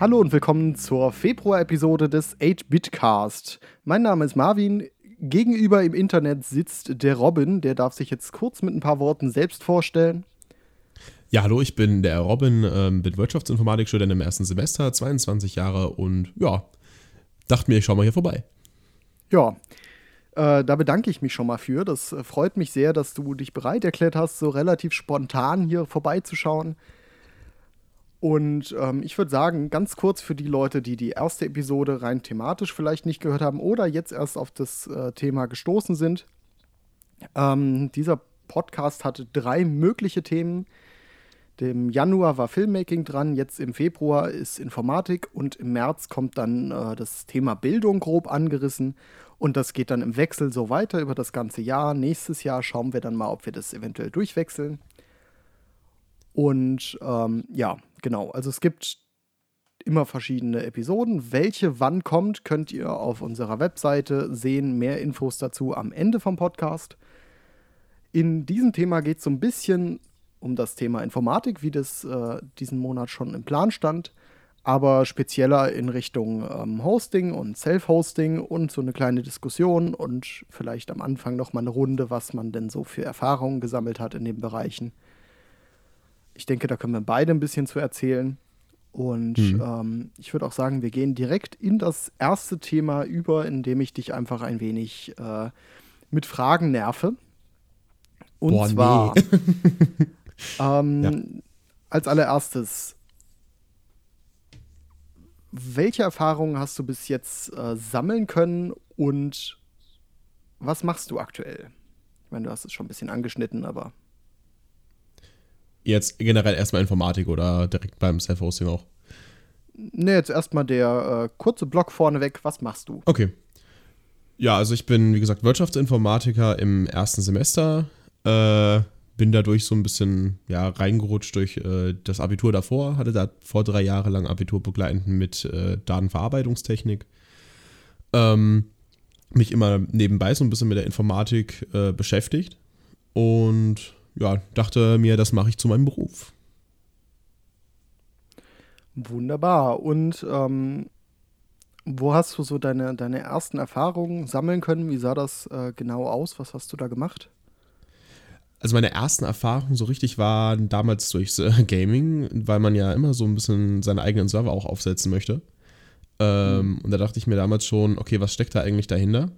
Hallo und willkommen zur Februar-Episode des 8-Bit-Cast. Mein Name ist Marvin. Gegenüber im Internet sitzt der Robin. Der darf sich jetzt kurz mit ein paar Worten selbst vorstellen. Ja, hallo, ich bin der Robin, ähm, bin Wirtschaftsinformatikstudent im ersten Semester, 22 Jahre und ja, dachte mir, ich schau mal hier vorbei. Ja, äh, da bedanke ich mich schon mal für. Das äh, freut mich sehr, dass du dich bereit erklärt hast, so relativ spontan hier vorbeizuschauen. Und ähm, ich würde sagen, ganz kurz für die Leute, die die erste Episode rein thematisch vielleicht nicht gehört haben oder jetzt erst auf das äh, Thema gestoßen sind. Ähm, dieser Podcast hatte drei mögliche Themen. Im Januar war Filmmaking dran, jetzt im Februar ist Informatik und im März kommt dann äh, das Thema Bildung grob angerissen und das geht dann im Wechsel so weiter über das ganze Jahr. Nächstes Jahr schauen wir dann mal, ob wir das eventuell durchwechseln. Und ähm, ja, genau. Also es gibt immer verschiedene Episoden. Welche wann kommt, könnt ihr auf unserer Webseite sehen. Mehr Infos dazu am Ende vom Podcast. In diesem Thema geht es so ein bisschen um das Thema Informatik, wie das äh, diesen Monat schon im Plan stand, aber spezieller in Richtung ähm, Hosting und Self-Hosting und so eine kleine Diskussion und vielleicht am Anfang noch mal eine Runde, was man denn so für Erfahrungen gesammelt hat in den Bereichen. Ich denke, da können wir beide ein bisschen zu erzählen. Und mhm. ähm, ich würde auch sagen, wir gehen direkt in das erste Thema über, indem ich dich einfach ein wenig äh, mit Fragen nerve. Und Boah, zwar nee. ähm, ja. als allererstes, welche Erfahrungen hast du bis jetzt äh, sammeln können und was machst du aktuell? Ich meine, du hast es schon ein bisschen angeschnitten, aber Jetzt generell erstmal Informatik oder direkt beim Self-Hosting auch? Ne, jetzt erstmal der äh, kurze Block vorneweg. Was machst du? Okay. Ja, also ich bin, wie gesagt, Wirtschaftsinformatiker im ersten Semester. Äh, bin dadurch so ein bisschen ja, reingerutscht durch äh, das Abitur davor. Hatte da vor drei Jahre lang Abitur begleitend mit äh, Datenverarbeitungstechnik. Ähm, mich immer nebenbei so ein bisschen mit der Informatik äh, beschäftigt. Und ja, dachte mir, das mache ich zu meinem Beruf. Wunderbar. Und ähm, wo hast du so deine, deine ersten Erfahrungen sammeln können? Wie sah das äh, genau aus? Was hast du da gemacht? Also meine ersten Erfahrungen so richtig waren damals durchs äh, Gaming, weil man ja immer so ein bisschen seine eigenen Server auch aufsetzen möchte. Ähm, mhm. Und da dachte ich mir damals schon, okay, was steckt da eigentlich dahinter?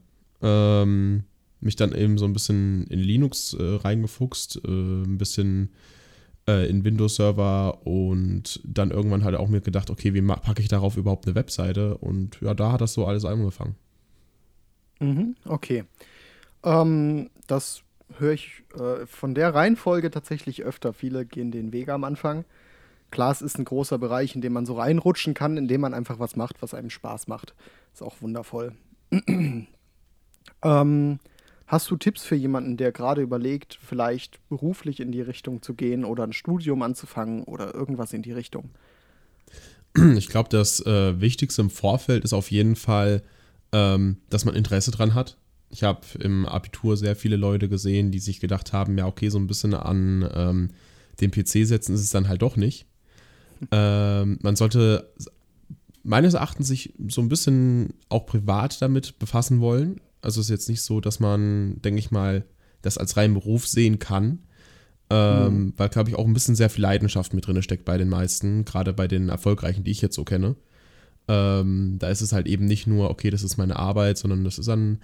Ähm, mich dann eben so ein bisschen in Linux äh, reingefuchst, äh, ein bisschen äh, in Windows-Server und dann irgendwann halt auch mir gedacht, okay, wie packe ich darauf überhaupt eine Webseite? Und ja, da hat das so alles angefangen. Mhm, okay. Ähm, das höre ich äh, von der Reihenfolge tatsächlich öfter. Viele gehen den Weg am Anfang. Klar, es ist ein großer Bereich, in dem man so reinrutschen kann, in dem man einfach was macht, was einem Spaß macht. Ist auch wundervoll. ähm, Hast du Tipps für jemanden, der gerade überlegt, vielleicht beruflich in die Richtung zu gehen oder ein Studium anzufangen oder irgendwas in die Richtung? Ich glaube, das äh, Wichtigste im Vorfeld ist auf jeden Fall, ähm, dass man Interesse dran hat. Ich habe im Abitur sehr viele Leute gesehen, die sich gedacht haben, ja, okay, so ein bisschen an ähm, den PC setzen ist es dann halt doch nicht. Ähm, man sollte meines Erachtens sich so ein bisschen auch privat damit befassen wollen. Also es ist jetzt nicht so, dass man, denke ich mal, das als reinen Beruf sehen kann. Ähm, mhm. Weil, glaube ich, auch ein bisschen sehr viel Leidenschaft mit drin steckt bei den meisten, gerade bei den Erfolgreichen, die ich jetzt so kenne. Ähm, da ist es halt eben nicht nur, okay, das ist meine Arbeit, sondern das ist dann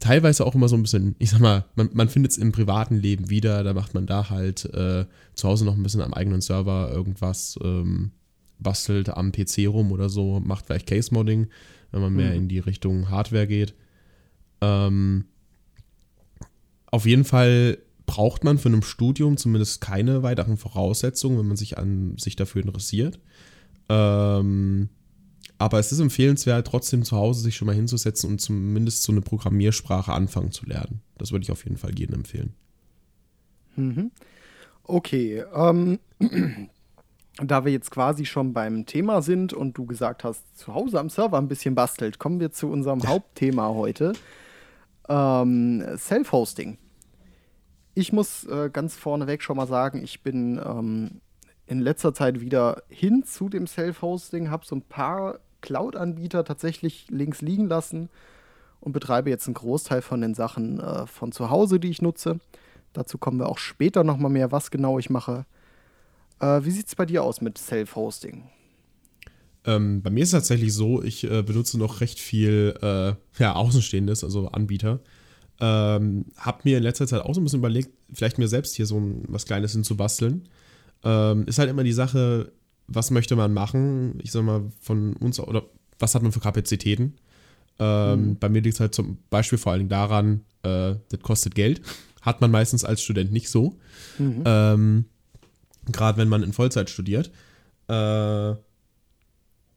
teilweise auch immer so ein bisschen, ich sag mal, man, man findet es im privaten Leben wieder, da macht man da halt äh, zu Hause noch ein bisschen am eigenen Server irgendwas, ähm, bastelt am PC rum oder so, macht vielleicht Case-Modding, wenn man mehr mhm. in die Richtung Hardware geht. Ähm, auf jeden Fall braucht man für ein Studium zumindest keine weiteren Voraussetzungen, wenn man sich an sich dafür interessiert. Ähm, aber es ist empfehlenswert, trotzdem zu Hause sich schon mal hinzusetzen und zumindest so eine Programmiersprache anfangen zu lernen. Das würde ich auf jeden Fall jedem empfehlen. Mhm. Okay, ähm, da wir jetzt quasi schon beim Thema sind und du gesagt hast, zu Hause am Server ein bisschen bastelt, kommen wir zu unserem Hauptthema heute. Ähm, Self-Hosting. Ich muss äh, ganz vorneweg schon mal sagen, ich bin ähm, in letzter Zeit wieder hin zu dem Self-Hosting, habe so ein paar Cloud-Anbieter tatsächlich links liegen lassen und betreibe jetzt einen Großteil von den Sachen äh, von zu Hause, die ich nutze. Dazu kommen wir auch später nochmal mehr, was genau ich mache. Äh, wie sieht es bei dir aus mit Self-Hosting? Ähm, bei mir ist es tatsächlich so, ich äh, benutze noch recht viel äh, ja, Außenstehendes, also Anbieter. Ähm, hab mir in letzter Zeit auch so ein bisschen überlegt, vielleicht mir selbst hier so ein, was Kleines hinzubasteln. Ähm, ist halt immer die Sache, was möchte man machen? Ich sag mal, von uns, oder was hat man für Kapazitäten? Ähm, mhm. Bei mir liegt es halt zum Beispiel vor allen Dingen daran, äh, das kostet Geld. Hat man meistens als Student nicht so. Mhm. Ähm, Gerade wenn man in Vollzeit studiert. Äh,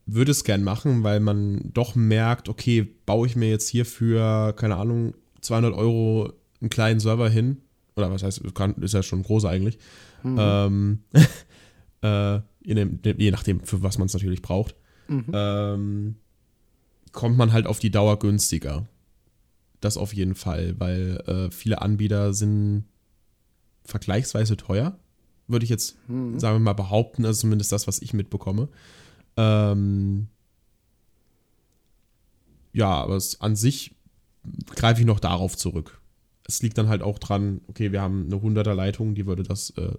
würde es gern machen, weil man doch merkt, okay, baue ich mir jetzt hier für, keine Ahnung, 200 Euro einen kleinen Server hin. Oder was heißt, ist ja schon groß eigentlich. Mhm. Ähm, äh, je, nachdem, für was man es natürlich braucht. Mhm. Ähm, kommt man halt auf die Dauer günstiger. Das auf jeden Fall, weil äh, viele Anbieter sind vergleichsweise teuer, würde ich jetzt, mhm. sagen wir mal, behaupten. Also zumindest das, was ich mitbekomme. Ähm, ja, aber es, an sich greife ich noch darauf zurück. Es liegt dann halt auch dran, okay, wir haben eine 100er Leitung, die würde das äh,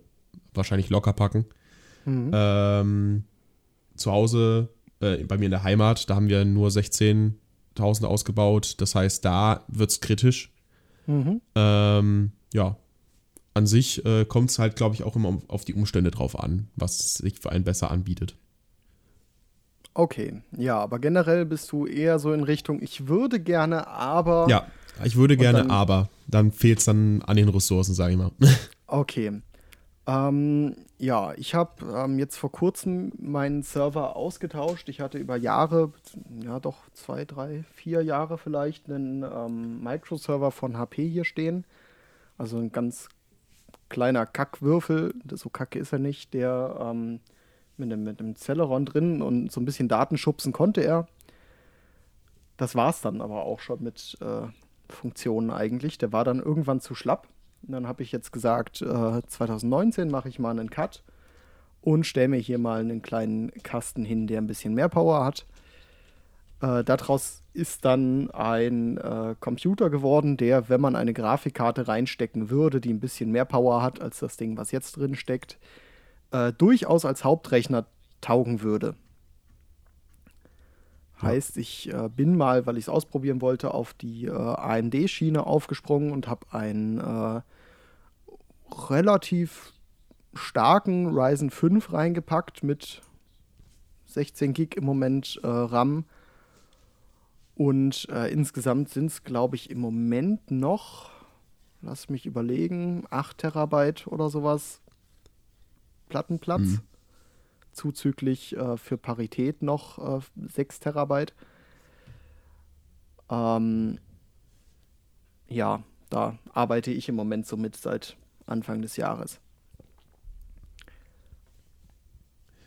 wahrscheinlich locker packen. Mhm. Ähm, zu Hause äh, bei mir in der Heimat, da haben wir nur 16.000 ausgebaut. Das heißt, da wird es kritisch. Mhm. Ähm, ja, an sich äh, kommt es halt, glaube ich, auch immer auf die Umstände drauf an, was sich für einen besser anbietet. Okay, ja, aber generell bist du eher so in Richtung, ich würde gerne, aber. Ja, ich würde gerne, dann, aber. Dann fehlt es dann an den Ressourcen, sage ich mal. Okay. Ähm, ja, ich habe ähm, jetzt vor kurzem meinen Server ausgetauscht. Ich hatte über Jahre, ja doch zwei, drei, vier Jahre vielleicht, einen ähm, Microserver von HP hier stehen. Also ein ganz kleiner Kackwürfel, so kacke ist er nicht, der ähm, mit einem, mit einem Celeron drin und so ein bisschen Daten schubsen konnte er. Das war es dann aber auch schon mit äh, Funktionen eigentlich. Der war dann irgendwann zu schlapp. Und dann habe ich jetzt gesagt, äh, 2019 mache ich mal einen Cut und stelle mir hier mal einen kleinen Kasten hin, der ein bisschen mehr Power hat. Äh, daraus ist dann ein äh, Computer geworden, der, wenn man eine Grafikkarte reinstecken würde, die ein bisschen mehr Power hat als das Ding, was jetzt drin steckt, äh, durchaus als Hauptrechner taugen würde. Ja. Heißt, ich äh, bin mal, weil ich es ausprobieren wollte, auf die äh, AMD-Schiene aufgesprungen und habe einen äh, relativ starken Ryzen 5 reingepackt mit 16 Gig im Moment äh, RAM. Und äh, insgesamt sind es, glaube ich, im Moment noch, lass mich überlegen, 8 Terabyte oder sowas Plattenplatz. Mhm. Zuzüglich äh, für Parität noch äh, 6 Terabyte. Ähm, ja, da arbeite ich im Moment so mit seit Anfang des Jahres.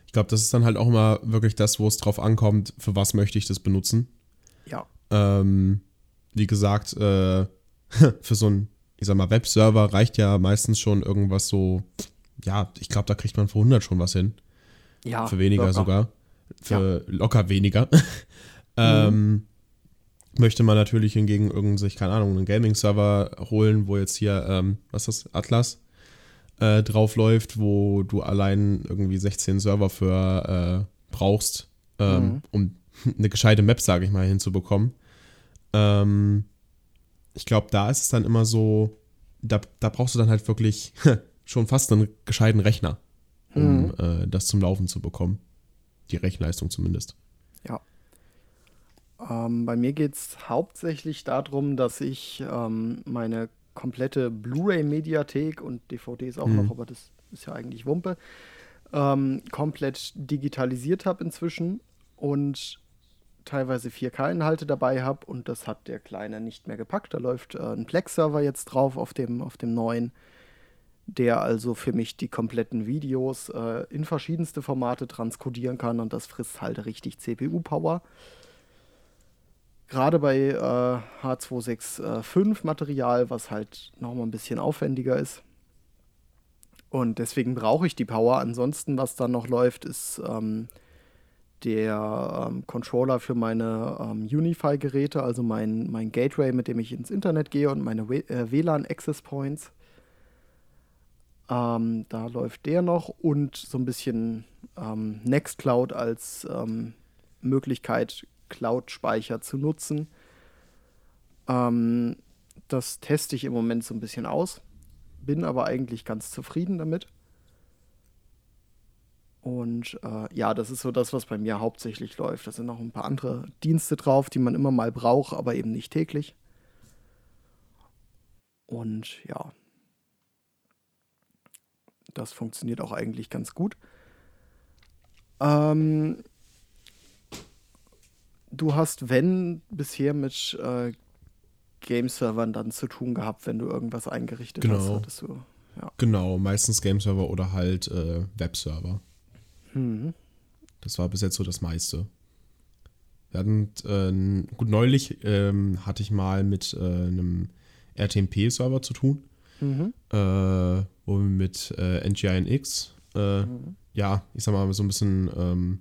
Ich glaube, das ist dann halt auch immer wirklich das, wo es drauf ankommt, für was möchte ich das benutzen. Ja. Ähm, wie gesagt, äh, für so ein, ich sag mal, Webserver reicht ja meistens schon irgendwas so ja, ich glaube, da kriegt man für 100 schon was hin. Ja. Für weniger locker. sogar. Für ja. locker weniger. ähm, mhm. Möchte man natürlich hingegen irgend sich, keine Ahnung, einen Gaming-Server holen, wo jetzt hier, ähm, was ist das, Atlas äh, drauf läuft, wo du allein irgendwie 16 Server für äh, brauchst, ähm, mhm. um eine gescheite Map, sage ich mal, hinzubekommen. Ähm, ich glaube, da ist es dann immer so, da, da brauchst du dann halt wirklich schon fast einen gescheiten Rechner, um mhm. äh, das zum Laufen zu bekommen. Die Rechenleistung zumindest. Ja. Ähm, bei mir geht es hauptsächlich darum, dass ich ähm, meine komplette Blu-ray-Mediathek und DVDs auch mhm. noch, aber das ist ja eigentlich Wumpe, ähm, komplett digitalisiert habe inzwischen und teilweise 4K-Inhalte dabei habe und das hat der Kleine nicht mehr gepackt. Da läuft äh, ein Plex-Server jetzt drauf auf dem, auf dem neuen der also für mich die kompletten Videos äh, in verschiedenste Formate transkodieren kann und das frisst halt richtig CPU-Power. Gerade bei äh, H265 Material, was halt nochmal ein bisschen aufwendiger ist. Und deswegen brauche ich die Power. Ansonsten, was dann noch läuft, ist ähm, der ähm, Controller für meine ähm, Unify-Geräte, also mein, mein Gateway, mit dem ich ins Internet gehe und meine äh, WLAN-Access Points. Ähm, da läuft der noch und so ein bisschen ähm, Nextcloud als ähm, Möglichkeit, Cloud-Speicher zu nutzen. Ähm, das teste ich im Moment so ein bisschen aus, bin aber eigentlich ganz zufrieden damit. Und äh, ja, das ist so das, was bei mir hauptsächlich läuft. Da sind noch ein paar andere Dienste drauf, die man immer mal braucht, aber eben nicht täglich. Und ja, das funktioniert auch eigentlich ganz gut. Ähm, du hast, wenn, bisher mit äh, Game-Servern dann zu tun gehabt, wenn du irgendwas eingerichtet genau. hast. Du, ja. Genau, meistens Game-Server oder halt äh, Web-Server. Mhm. Das war bis jetzt so das meiste. Wir hatten, äh, gut, neulich ähm, hatte ich mal mit äh, einem RTMP-Server zu tun, mhm. äh, wo wir mit äh, NGINX, äh, mhm. ja, ich sag mal, so ein bisschen ähm,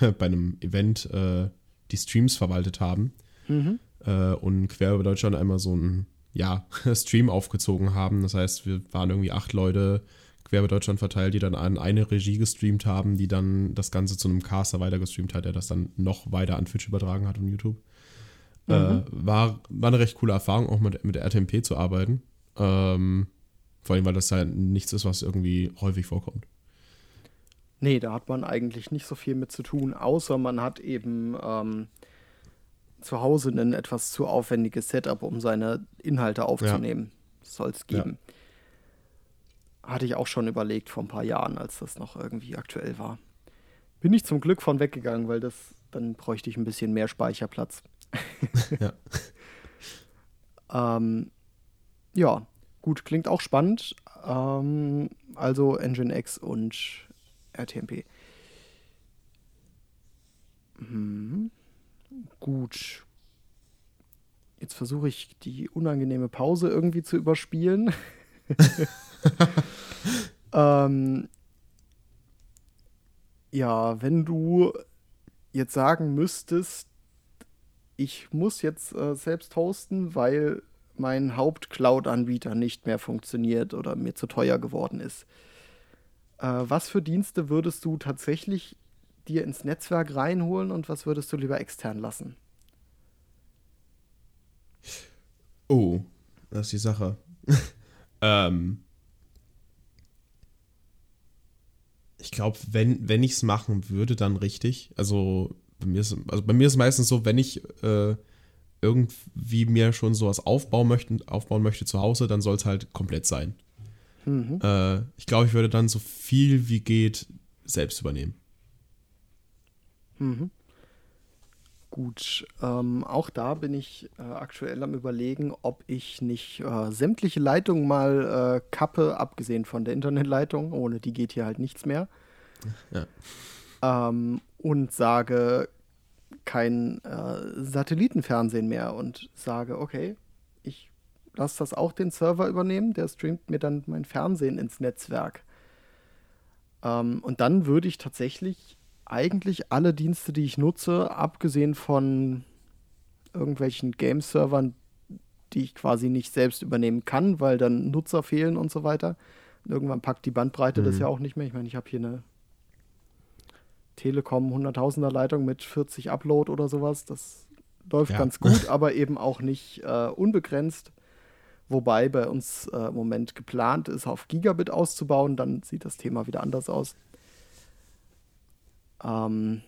bei einem Event äh, die Streams verwaltet haben mhm. äh, und quer über Deutschland einmal so einen ja, Stream aufgezogen haben. Das heißt, wir waren irgendwie acht Leute quer über Deutschland verteilt, die dann an eine Regie gestreamt haben, die dann das Ganze zu einem Caster weiter gestreamt hat, der das dann noch weiter an Twitch übertragen hat und YouTube. Mhm. Äh, war, war eine recht coole Erfahrung, auch mit, mit RTMP zu arbeiten. Ähm, vor allem, weil das ja nichts ist, was irgendwie häufig vorkommt. Nee, da hat man eigentlich nicht so viel mit zu tun, außer man hat eben ähm, zu Hause ein etwas zu aufwendiges Setup, um seine Inhalte aufzunehmen. Ja. Soll es geben. Ja. Hatte ich auch schon überlegt vor ein paar Jahren, als das noch irgendwie aktuell war. Bin ich zum Glück von weggegangen, weil das, dann bräuchte ich ein bisschen mehr Speicherplatz. ja. ähm, ja, gut, klingt auch spannend. Ähm, also Nginx und RTMP. Hm. Gut. Jetzt versuche ich die unangenehme Pause irgendwie zu überspielen. ähm, ja, wenn du jetzt sagen müsstest, ich muss jetzt äh, selbst hosten, weil mein Haupt-Cloud-Anbieter nicht mehr funktioniert oder mir zu teuer geworden ist. Äh, was für Dienste würdest du tatsächlich dir ins Netzwerk reinholen und was würdest du lieber extern lassen? Oh, das ist die Sache. ähm, ich glaube, wenn, wenn ich es machen würde, dann richtig. Also bei mir ist, also meistens so, wenn ich äh, irgendwie mir schon sowas aufbauen möchte, aufbauen möchte zu Hause, dann soll es halt komplett sein. Mhm. Äh, ich glaube, ich würde dann so viel wie geht selbst übernehmen. Mhm. Gut, ähm, auch da bin ich äh, aktuell am Überlegen, ob ich nicht äh, sämtliche Leitungen mal äh, kappe, abgesehen von der Internetleitung. Ohne die geht hier halt nichts mehr. Ja. Ähm, und sage kein äh, Satellitenfernsehen mehr und sage, okay, ich lasse das auch den Server übernehmen, der streamt mir dann mein Fernsehen ins Netzwerk. Ähm, und dann würde ich tatsächlich eigentlich alle Dienste, die ich nutze, abgesehen von irgendwelchen Game-Servern, die ich quasi nicht selbst übernehmen kann, weil dann Nutzer fehlen und so weiter. Und irgendwann packt die Bandbreite mhm. das ja auch nicht mehr. Ich meine, ich habe hier eine Telekom 100.000er Leitung mit 40 Upload oder sowas. Das läuft ja. ganz gut, aber eben auch nicht äh, unbegrenzt. Wobei bei uns äh, im Moment geplant ist, auf Gigabit auszubauen. Dann sieht das Thema wieder anders aus. Ähm,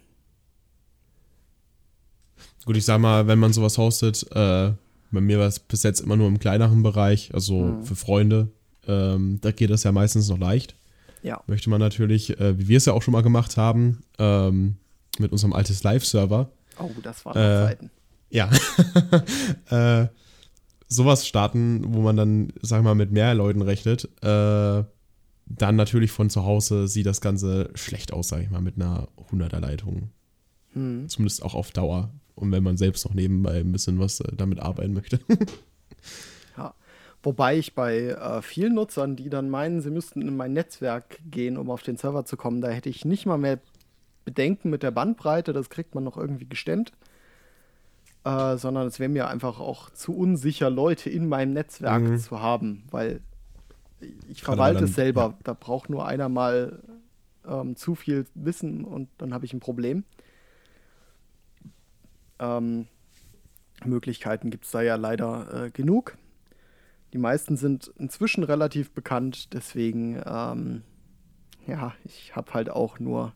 Gut, ich sag mal, wenn man sowas hostet, äh, bei mir war es bis jetzt immer nur im kleineren Bereich, also mhm. für Freunde. Ähm, da geht das ja meistens noch leicht. Ja. Möchte man natürlich, äh, wie wir es ja auch schon mal gemacht haben, ähm, mit unserem altes Live-Server. Oh, das waren äh, Zeiten. Ja. äh, sowas starten, wo man dann, sag mal, mit mehr Leuten rechnet. Äh, dann natürlich von zu Hause sieht das Ganze schlecht aus, sage ich mal, mit einer 100er Leitung. Hm. Zumindest auch auf Dauer. Und wenn man selbst noch nebenbei ein bisschen was äh, damit arbeiten möchte. Wobei ich bei äh, vielen Nutzern, die dann meinen, sie müssten in mein Netzwerk gehen, um auf den Server zu kommen, da hätte ich nicht mal mehr Bedenken mit der Bandbreite, das kriegt man noch irgendwie gestemmt. Äh, sondern es wäre mir einfach auch zu unsicher, Leute in meinem Netzwerk mhm. zu haben, weil ich verwalte es selber. Ja. Da braucht nur einer mal ähm, zu viel Wissen und dann habe ich ein Problem. Ähm, Möglichkeiten gibt es da ja leider äh, genug. Die meisten sind inzwischen relativ bekannt, deswegen, ähm, ja, ich habe halt auch nur,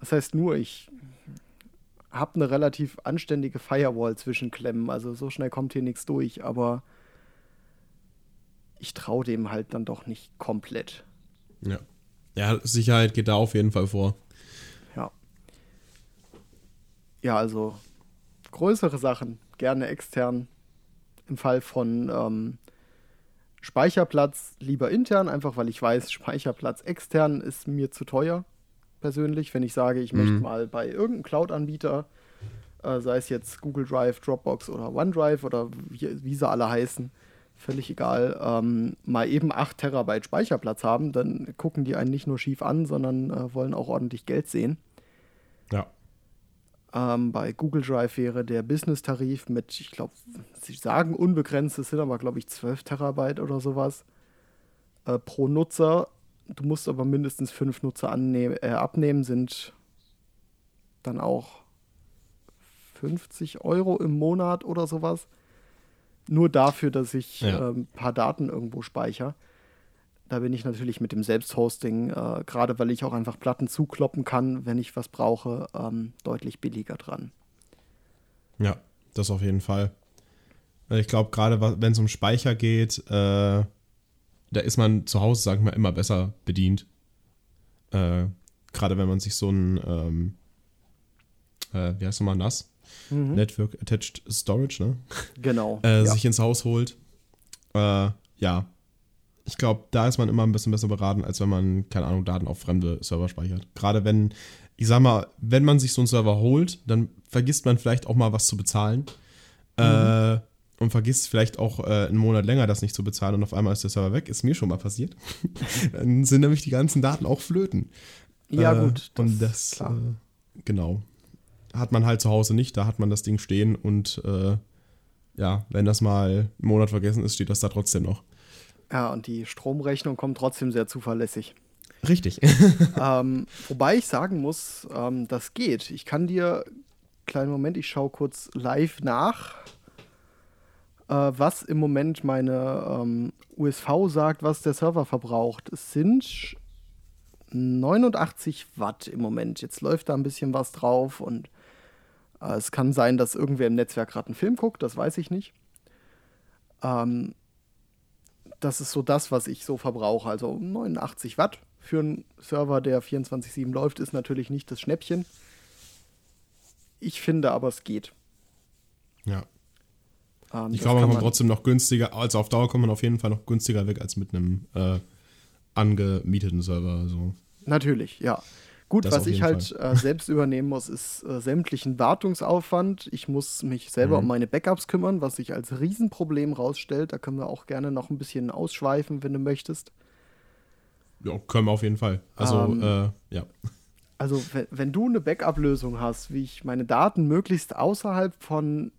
was heißt nur, ich habe eine relativ anständige Firewall zwischen Klemmen, also so schnell kommt hier nichts durch, aber ich traue dem halt dann doch nicht komplett. Ja. Ja, Sicherheit geht da auf jeden Fall vor. Ja. Ja, also größere Sachen gerne extern. Im Fall von ähm, Speicherplatz lieber intern, einfach weil ich weiß, Speicherplatz extern ist mir zu teuer, persönlich. Wenn ich sage, ich mhm. möchte mal bei irgendeinem Cloud-Anbieter, äh, sei es jetzt Google Drive, Dropbox oder OneDrive oder wie, wie sie alle heißen, völlig egal, ähm, mal eben 8 Terabyte Speicherplatz haben, dann gucken die einen nicht nur schief an, sondern äh, wollen auch ordentlich Geld sehen. Ja. Ähm, bei Google Drive wäre der Business-Tarif mit, ich glaube, sie sagen unbegrenzt, es sind aber, glaube ich, 12 Terabyte oder sowas äh, pro Nutzer. Du musst aber mindestens fünf Nutzer äh, abnehmen, sind dann auch 50 Euro im Monat oder sowas nur dafür, dass ich ja. äh, ein paar Daten irgendwo speichere. Da bin ich natürlich mit dem Selbsthosting, äh, gerade weil ich auch einfach Platten zukloppen kann, wenn ich was brauche, ähm, deutlich billiger dran. Ja, das auf jeden Fall. Ich glaube, gerade wenn es um Speicher geht, äh, da ist man zu Hause, sagen wir, immer besser bedient. Äh, gerade wenn man sich so ein, ähm, äh, wie heißt nochmal, NAS? mhm. Network Attached Storage, ne? Genau. äh, ja. Sich ins Haus holt. Äh, ja. Ich glaube, da ist man immer ein bisschen besser beraten, als wenn man, keine Ahnung, Daten auf fremde Server speichert. Gerade wenn, ich sag mal, wenn man sich so einen Server holt, dann vergisst man vielleicht auch mal was zu bezahlen. Mhm. Äh, und vergisst vielleicht auch äh, einen Monat länger das nicht zu bezahlen und auf einmal ist der Server weg. Ist mir schon mal passiert. dann sind nämlich die ganzen Daten auch flöten. Ja, äh, gut. Das und das, äh, genau hat man halt zu Hause nicht, da hat man das Ding stehen und äh, ja, wenn das mal einen Monat vergessen ist, steht das da trotzdem noch. Ja, und die Stromrechnung kommt trotzdem sehr zuverlässig. Richtig. ähm, wobei ich sagen muss, ähm, das geht. Ich kann dir, kleinen Moment, ich schaue kurz live nach, äh, was im Moment meine ähm, USV sagt, was der Server verbraucht. Es sind 89 Watt im Moment. Jetzt läuft da ein bisschen was drauf und äh, es kann sein, dass irgendwer im Netzwerk gerade einen Film guckt, das weiß ich nicht. Ähm, das ist so das, was ich so verbrauche. Also 89 Watt für einen Server, der 24-7 läuft, ist natürlich nicht das Schnäppchen. Ich finde aber, es geht. Ja. Ähm, ich glaube, man kommt trotzdem noch günstiger, also auf Dauer kommt man auf jeden Fall noch günstiger weg als mit einem äh, angemieteten Server. Also. Natürlich, ja. Gut, das was ich halt äh, selbst übernehmen muss, ist äh, sämtlichen Wartungsaufwand. Ich muss mich selber mhm. um meine Backups kümmern, was sich als Riesenproblem rausstellt. Da können wir auch gerne noch ein bisschen ausschweifen, wenn du möchtest. Ja, können wir auf jeden Fall. Also, ähm, äh, ja. Also, wenn, wenn du eine Backup-Lösung hast, wie ich meine Daten möglichst außerhalb von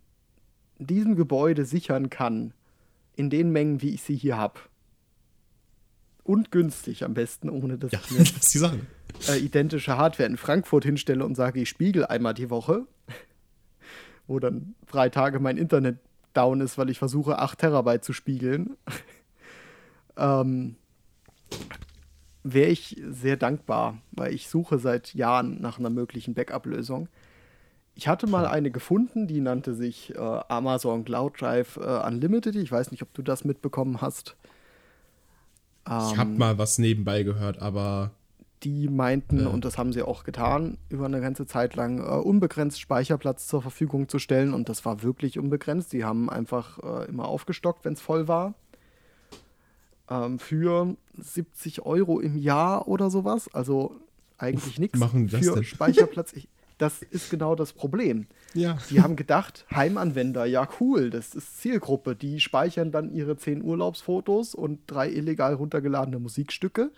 diesem Gebäude sichern kann, in den Mengen, wie ich sie hier habe, und günstig am besten, ohne dass ja, ich mir das die Sache äh, identische Hardware in Frankfurt hinstelle und sage, ich spiegel einmal die Woche, wo dann drei Tage mein Internet down ist, weil ich versuche, 8 Terabyte zu spiegeln, ähm, wäre ich sehr dankbar, weil ich suche seit Jahren nach einer möglichen Backup-Lösung. Ich hatte mal eine gefunden, die nannte sich äh, Amazon Cloud Drive äh, Unlimited. Ich weiß nicht, ob du das mitbekommen hast. Ähm, ich habe mal was nebenbei gehört, aber die meinten, ja. und das haben sie auch getan, über eine ganze Zeit lang äh, unbegrenzt Speicherplatz zur Verfügung zu stellen. Und das war wirklich unbegrenzt. Sie haben einfach äh, immer aufgestockt, wenn es voll war. Ähm, für 70 Euro im Jahr oder sowas. Also eigentlich nichts für denn? Speicherplatz. Ich, das ist genau das Problem. Ja. Die haben gedacht, Heimanwender, ja cool, das ist Zielgruppe. Die speichern dann ihre zehn Urlaubsfotos und drei illegal runtergeladene Musikstücke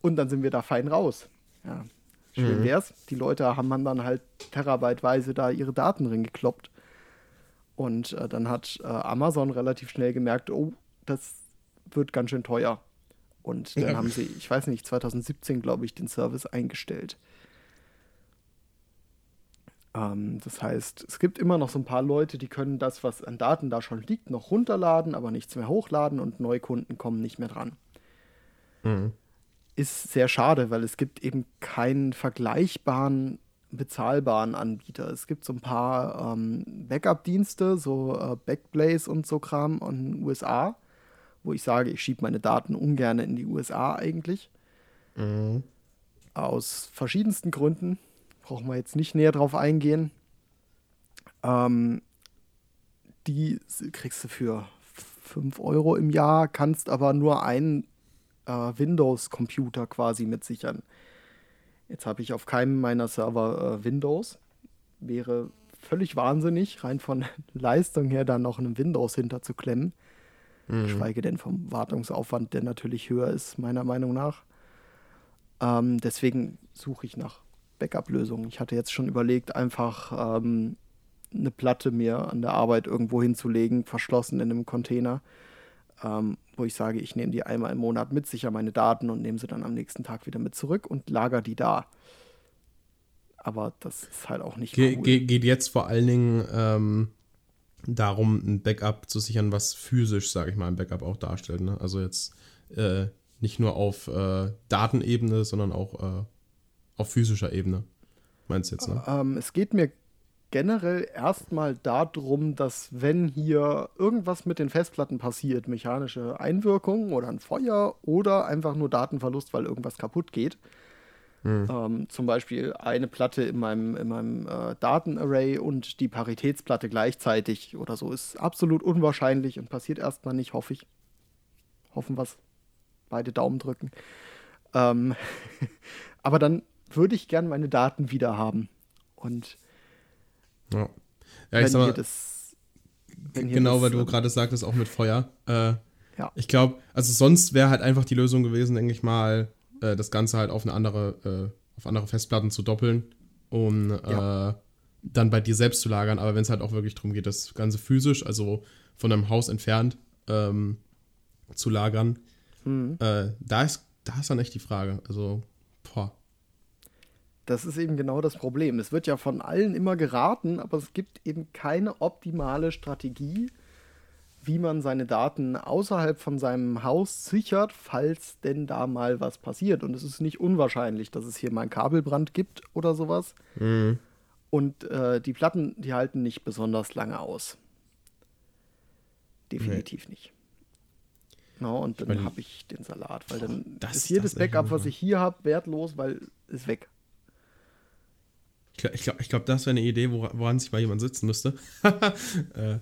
und dann sind wir da fein raus. Ja, schön Mhm. wär's. Die Leute haben dann halt terabyteweise da ihre Daten reingekloppt. Und äh, dann hat äh, Amazon relativ schnell gemerkt, oh, das wird ganz schön teuer. Und dann Ja. haben sie, ich weiß nicht, 2017, glaube ich, den Service eingestellt. Ähm, das heißt, es gibt immer noch so ein paar Leute, die können das, was an Daten da schon liegt, noch runterladen, aber nichts mehr hochladen und Neukunden kommen nicht mehr dran. Mhm. Ist sehr schade, weil es gibt eben keinen vergleichbaren, bezahlbaren Anbieter. Es gibt so ein paar ähm, Backup-Dienste, so äh, Backblaze und so Kram in den USA, wo ich sage, ich schiebe meine Daten ungern in die USA eigentlich. Mhm. Aus verschiedensten Gründen. Brauchen wir jetzt nicht näher drauf eingehen. Ähm, die kriegst du für 5 Euro im Jahr, kannst aber nur einen äh, Windows-Computer quasi mit sichern. Jetzt habe ich auf keinem meiner Server äh, Windows. Wäre völlig wahnsinnig, rein von Leistung her da noch einen Windows hinterzuklemmen. Geschweige denn vom Wartungsaufwand, der natürlich höher ist, meiner Meinung nach. Ähm, deswegen suche ich nach Backup-Lösungen. Ich hatte jetzt schon überlegt, einfach ähm, eine Platte mir an der Arbeit irgendwo hinzulegen, verschlossen in einem Container, ähm, wo ich sage, ich nehme die einmal im Monat mit, sicher meine Daten und nehme sie dann am nächsten Tag wieder mit zurück und lager die da. Aber das ist halt auch nicht Ge cool. ge geht jetzt vor allen Dingen ähm, darum, ein Backup zu sichern, was physisch, sage ich mal, ein Backup auch darstellt. Ne? Also jetzt äh, nicht nur auf äh, Datenebene, sondern auch äh, auf physischer Ebene. Meinst du jetzt, ne? Ähm, es geht mir generell erstmal darum, dass wenn hier irgendwas mit den Festplatten passiert, mechanische Einwirkung oder ein Feuer oder einfach nur Datenverlust, weil irgendwas kaputt geht, ähm, zum Beispiel eine Platte in meinem, in meinem äh, Datenarray und die Paritätsplatte gleichzeitig oder so, ist absolut unwahrscheinlich und passiert erstmal nicht, hoffe ich. Hoffen wir Beide Daumen drücken. Ähm, aber dann würde ich gern meine Daten wieder haben. Und Ja, ja ich sag mal, das. genau, weil du gerade sagtest, auch mit Feuer. Äh, Ja. Ich glaube, also sonst wäre halt einfach die Lösung gewesen, denke ich mal, äh, das Ganze halt auf eine andere, äh, auf andere Festplatten zu doppeln, um Ja. äh, dann bei dir selbst zu lagern. Aber wenn es halt auch wirklich darum geht, das Ganze physisch, also von einem Haus entfernt, ähm, zu lagern, Mhm. äh, da ist, da ist dann echt die Frage. Also, boah. Das ist eben genau das Problem. Es wird ja von allen immer geraten, aber es gibt eben keine optimale Strategie, wie man seine Daten außerhalb von seinem Haus sichert, falls denn da mal was passiert. Und es ist nicht unwahrscheinlich, dass es hier mal einen Kabelbrand gibt oder sowas. Und äh, die Platten, die halten nicht besonders lange aus. Definitiv nicht. No, und dann habe ich den Salat, weil dann das- ist jedes Backup, was ich hier habe, wertlos, weil ist weg. Ich glaube, ich glaub, das wäre eine Idee, wora- woran sich mal jemand sitzen müsste. äh,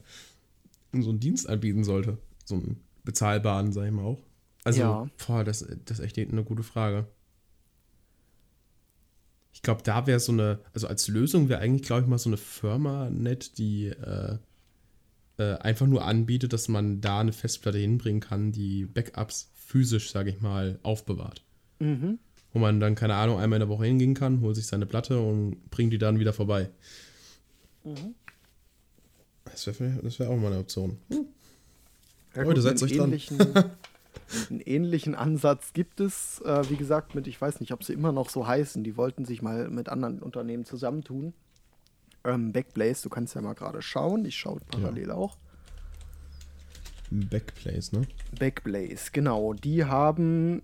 und so einen Dienst anbieten sollte. So einen bezahlbaren, sag ich mal auch. Also, Ja. boah, das, das ist echt eine gute Frage. Ich glaube, da wäre so eine, also als Lösung wäre eigentlich, glaube ich, mal so eine Firma nett, die äh, äh, einfach nur anbietet, dass man da eine Festplatte hinbringen kann, die Backups physisch, sage ich mal, aufbewahrt. Mhm. Wo man dann, keine Ahnung, einmal in der Woche hingehen kann, holt sich seine Platte und bringt die dann wieder vorbei. Das wäre wär auch mal eine Option. Hm. Ja, Leute, einen euch dran. ähnlichen, einen ähnlichen Ansatz gibt es, äh, wie gesagt, mit, ich weiß nicht, ob sie immer noch so heißen, die wollten sich mal mit anderen Unternehmen zusammentun. Ähm, Backblaze, du kannst ja mal gerade schauen, ich schaue parallel auch. Backplace, ne? Backblaze, genau, die haben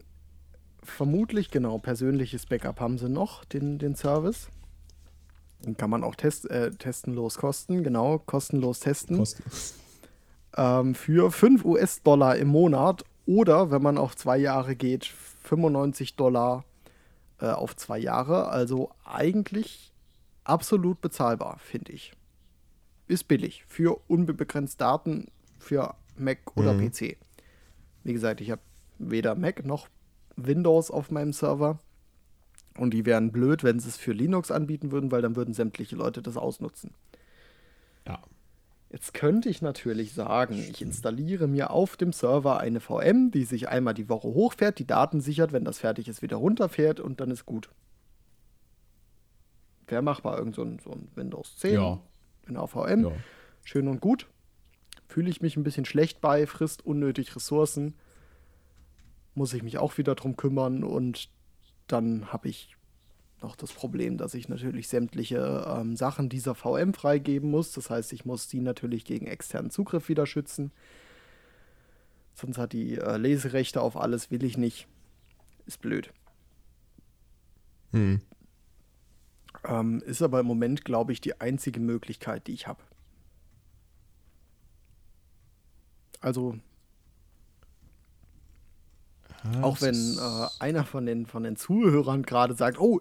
vermutlich, genau, persönliches Backup haben sie noch, den, den Service. Den kann man auch test, äh, testenlos kosten, genau, kostenlos testen. Kosten. ähm, für 5 US-Dollar im Monat oder, wenn man auf zwei Jahre geht, 95 Dollar äh, auf zwei Jahre. Also eigentlich absolut bezahlbar, finde ich. Ist billig für unbegrenzt Daten für Mac oder Mhm. PC. Wie gesagt, ich habe weder Mac noch Windows auf meinem Server. Und die wären blöd, wenn sie es für Linux anbieten würden, weil dann würden sämtliche Leute das ausnutzen. Ja. Jetzt könnte ich natürlich sagen, ich installiere mir auf dem Server eine VM, die sich einmal die Woche hochfährt, die Daten sichert, wenn das fertig ist, wieder runterfährt und dann ist gut. Wäre machbar, irgend so ein, so ein Windows 10 Ja. in AVM. Ja. Schön und gut. Fühle ich mich ein bisschen schlecht bei, frisst unnötig Ressourcen. Muss ich mich auch wieder drum kümmern und dann habe ich noch das Problem, dass ich natürlich sämtliche ähm, Sachen dieser VM freigeben muss. Das heißt, ich muss die natürlich gegen externen Zugriff wieder schützen. Sonst hat die äh, Leserechte auf alles, will ich nicht. Ist blöd. Hm. Ähm, ist aber im Moment, glaube ich, die einzige Möglichkeit, die ich habe. Also, auch wenn äh, einer von den, von den Zuhörern gerade sagt, oh,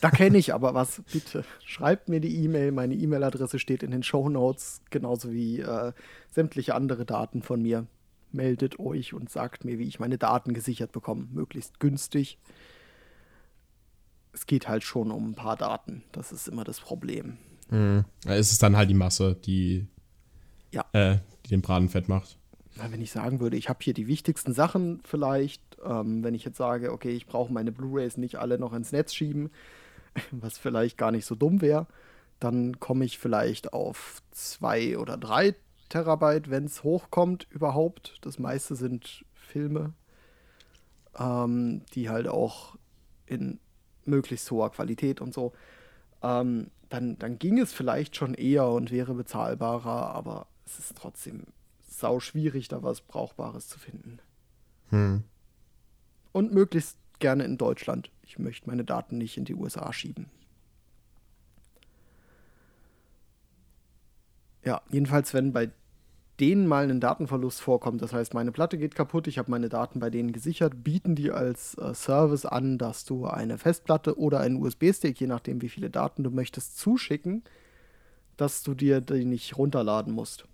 da kenne ich aber was, bitte schreibt mir die E-Mail. Meine E-Mail-Adresse steht in den Show Notes, genauso wie äh, sämtliche andere Daten von mir. Meldet euch und sagt mir, wie ich meine Daten gesichert bekomme. Möglichst günstig. Es geht halt schon um ein paar Daten. Das ist immer das Problem. Hm. Da ist es dann halt die Masse, die, Ja. äh, die den Braten fett macht. Wenn ich sagen würde, ich habe hier die wichtigsten Sachen vielleicht, ähm, wenn ich jetzt sage, okay, ich brauche meine Blu-rays nicht alle noch ins Netz schieben, was vielleicht gar nicht so dumm wäre, dann komme ich vielleicht auf zwei oder drei Terabyte, wenn es hochkommt überhaupt. Das meiste sind Filme, ähm, die halt auch in möglichst hoher Qualität und so. Ähm, dann, dann ging es vielleicht schon eher und wäre bezahlbarer, aber es ist trotzdem sau schwierig, da was Brauchbares zu finden. Hm. Und möglichst gerne in Deutschland. Ich möchte meine Daten nicht in die USA schieben. Ja, jedenfalls, wenn bei denen mal ein Datenverlust vorkommt, das heißt, meine Platte geht kaputt, ich habe meine Daten bei denen gesichert, bieten die als äh, Service an, dass du eine Festplatte oder einen USB-Stick, je nachdem, wie viele Daten du möchtest, zuschicken, dass du dir die nicht runterladen musst.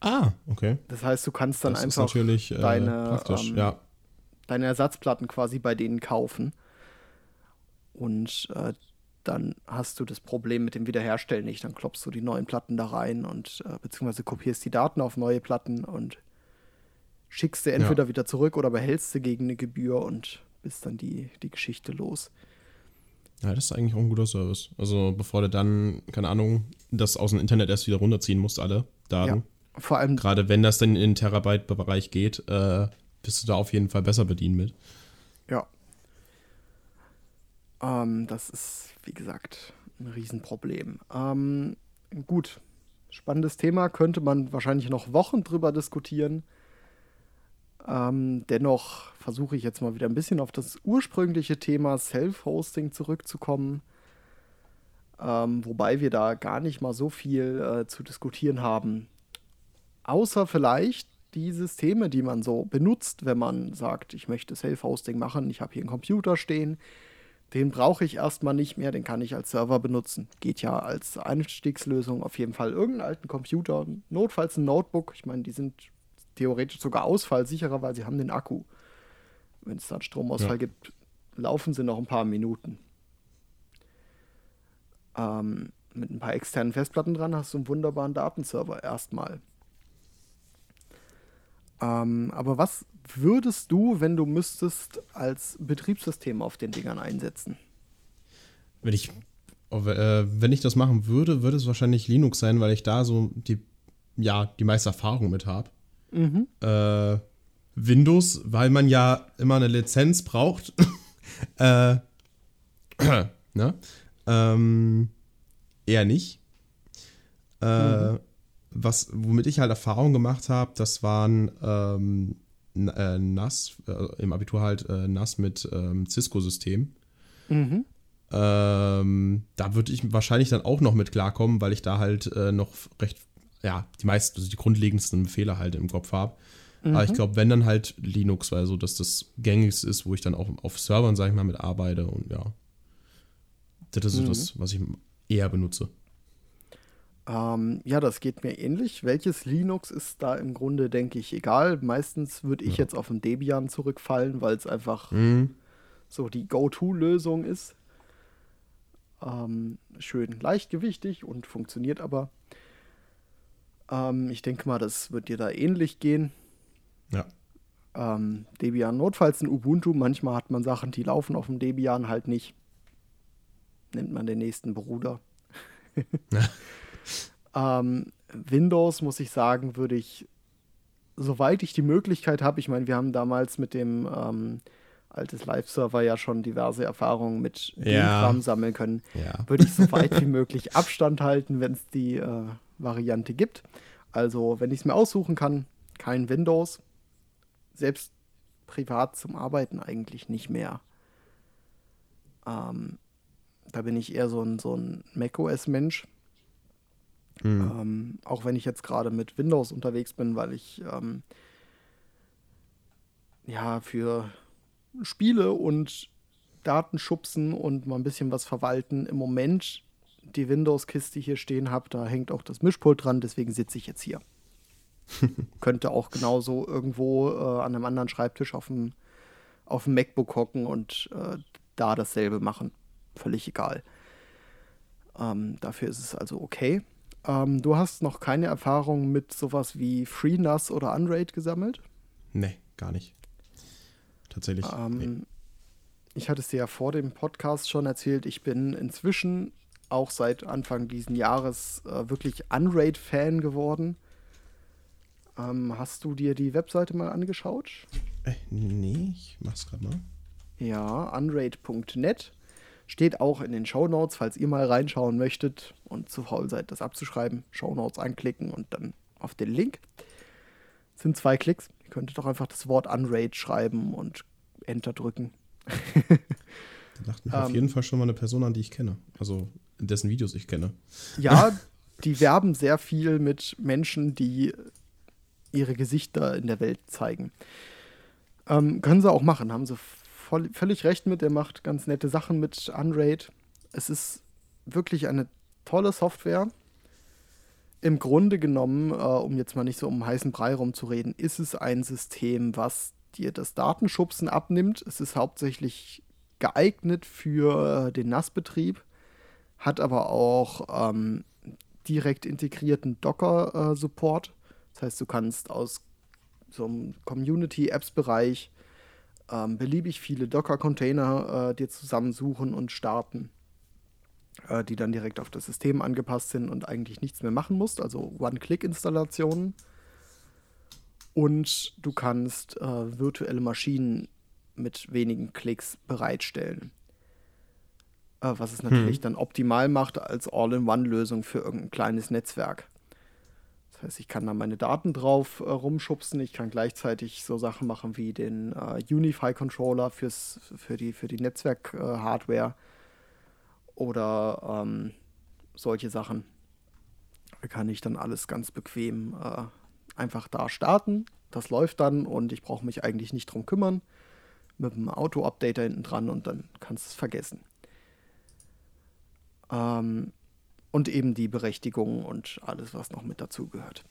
Ah, okay. Das heißt, du kannst dann das einfach natürlich äh, deine, ähm, ja. deine Ersatzplatten quasi bei denen kaufen. Und äh, dann hast du das Problem mit dem Wiederherstellen nicht. Dann klopfst du die neuen Platten da rein und äh, beziehungsweise kopierst die Daten auf neue Platten und schickst sie entweder wieder zurück oder behältst sie gegen eine Gebühr und bist dann die, die Geschichte los. Ja, das ist eigentlich auch ein guter Service. Also bevor du dann, keine Ahnung, das aus dem Internet erst wieder runterziehen musst, alle Daten. Vor allem, Gerade wenn das dann in den Terabyte-Bereich geht, äh, bist du da auf jeden Fall besser bedient mit. ja. Ähm, das ist, wie gesagt, ein Riesenproblem. Ähm, gut, spannendes Thema, könnte man wahrscheinlich noch Wochen drüber diskutieren. Ähm, dennoch versuche ich jetzt mal wieder ein bisschen auf das ursprüngliche Thema Self-Hosting zurückzukommen. Ähm, wobei wir da gar nicht mal so viel äh, zu diskutieren haben. Außer vielleicht die Systeme, die man so benutzt, wenn man sagt, ich möchte Self-Hosting machen, ich habe hier einen Computer stehen, den brauche ich erstmal nicht mehr, den kann ich als Server benutzen. Geht ja als Einstiegslösung auf jeden Fall irgendeinen alten Computer, notfalls ein Notebook. Ich meine, die sind theoretisch sogar ausfallsicherer, weil sie haben den Akku. Wenn es da einen Stromausfall Ja. gibt, laufen sie noch ein paar Minuten. Ähm, mit ein paar externen Festplatten dran hast du einen wunderbaren Datenserver erstmal. Ähm, aber was würdest du, wenn du müsstest, als Betriebssystem auf den Dingern einsetzen? Wenn ich, oh, äh, wenn ich das machen würde, würde es wahrscheinlich Linux sein, weil ich da so die, ja, die meiste Erfahrung mit habe. Äh, Windows, weil man ja immer eine Lizenz braucht. äh, ne? Ähm, eher nicht. Äh, was, womit ich halt Erfahrung gemacht habe, das waren ähm, äh, NAS, äh, im Abitur halt äh, NAS mit ähm, Cisco-System. Mhm. Ähm, da würde ich wahrscheinlich dann auch noch mit klarkommen, weil ich da halt äh, noch recht, ja, die meisten, also die grundlegendsten Befehle halt im Kopf habe. Aber ich glaube, wenn dann halt Linux, weil so, dass das gängigste ist, wo ich dann auch auf Servern, sag ich mal, mit arbeite und ja. Das ist so das, was ich eher benutze. Ähm, ja, das geht mir ähnlich. Welches Linux ist da im Grunde, denke ich, egal. Meistens würde ich jetzt auf ein Debian zurückfallen, weil es einfach Mhm. so die Go-To-Lösung ist. Ähm, schön leichtgewichtig und funktioniert aber. Ähm, ich denke mal, das wird dir da ähnlich gehen. Ja. Ähm, Debian notfalls ein Ubuntu. Manchmal hat man Sachen, die laufen auf dem Debian halt nicht. Nimmt man den nächsten Bruder. ähm, Windows, muss ich sagen, würde ich, soweit ich die Möglichkeit habe, ich meine, wir haben damals mit dem ähm, altes Live-Server ja schon diverse Erfahrungen mit Ja. Kram sammeln können, Ja. würde ich so weit wie möglich Abstand halten, wenn es die äh, Variante gibt. Also, wenn ich es mir aussuchen kann, kein Windows. Selbst privat zum Arbeiten eigentlich nicht mehr. Ähm, da bin ich eher so ein, so ein macOS-Mensch. Hm. Ähm, auch wenn ich jetzt gerade mit Windows unterwegs bin, weil ich ähm, ja für Spiele und Datenschubsen und mal ein bisschen was verwalten im Moment die Windows-Kiste hier stehen habe. Da hängt auch das Mischpult dran, deswegen sitze ich jetzt hier. Könnte auch genauso irgendwo äh, an einem anderen Schreibtisch auf dem, auf dem MacBook hocken und äh, da dasselbe machen. Völlig egal. Ähm, dafür ist es also okay. Ähm, du hast noch keine Erfahrung mit sowas wie FreeNAS oder Unraid gesammelt? Nee, gar nicht. Tatsächlich. Ähm, nee. Ich hatte es dir ja vor dem Podcast schon erzählt, ich bin inzwischen auch seit Anfang diesen Jahres äh, wirklich Unraid-Fan geworden. Ähm, hast du dir die Webseite mal angeschaut? Äh, nee, ich mach's gerade mal. Ja, unraid.net. Steht auch in den Shownotes, falls ihr mal reinschauen möchtet und zu faul seid, das abzuschreiben. Shownotes anklicken und dann auf den Link. Das sind zwei Klicks. Ihr könntet doch einfach das Wort Unraid schreiben und Enter drücken. Da dachte mich auf Ähm. jeden Fall schon mal eine Person an, die ich kenne. Also dessen Videos ich kenne. Ja, die werben sehr viel mit Menschen, die ihre Gesichter in der Welt zeigen. Ähm, können sie auch machen, haben sie voll, völlig recht mit. Der macht ganz nette Sachen mit Unraid. Es ist wirklich eine tolle Software. Im Grunde genommen, äh, um jetzt mal nicht so um heißen Brei rumzureden, ist es ein System, was dir das Datenschubsen abnimmt. Es ist hauptsächlich geeignet für äh, den NAS-Betrieb hat aber auch ähm, direkt integrierten Docker-Support. das heißt, du kannst aus so einem Community-Apps-Bereich ähm, beliebig viele Docker-Container äh, dir zusammensuchen und starten, äh, die dann direkt auf das System angepasst sind und eigentlich nichts mehr machen musst. Also One-Click-Installationen. Und du kannst äh, virtuelle Maschinen mit wenigen Klicks bereitstellen äh, was es natürlich dann optimal macht als All-in-One-Lösung für irgendein kleines Netzwerk. Das heißt, ich kann da meine Daten drauf äh, rumschubsen, ich kann gleichzeitig so Sachen machen wie den äh, Unify-Controller für die, für die Netzwerk-Hardware oder ähm, solche Sachen. Da kann ich dann alles ganz bequem äh, einfach da starten. Das läuft dann und ich brauche mich eigentlich nicht drum kümmern. Mit einem Auto-Updater hinten dran und dann kannst du es vergessen. Ähm, und eben die Berechtigung und alles, was noch mit dazugehört.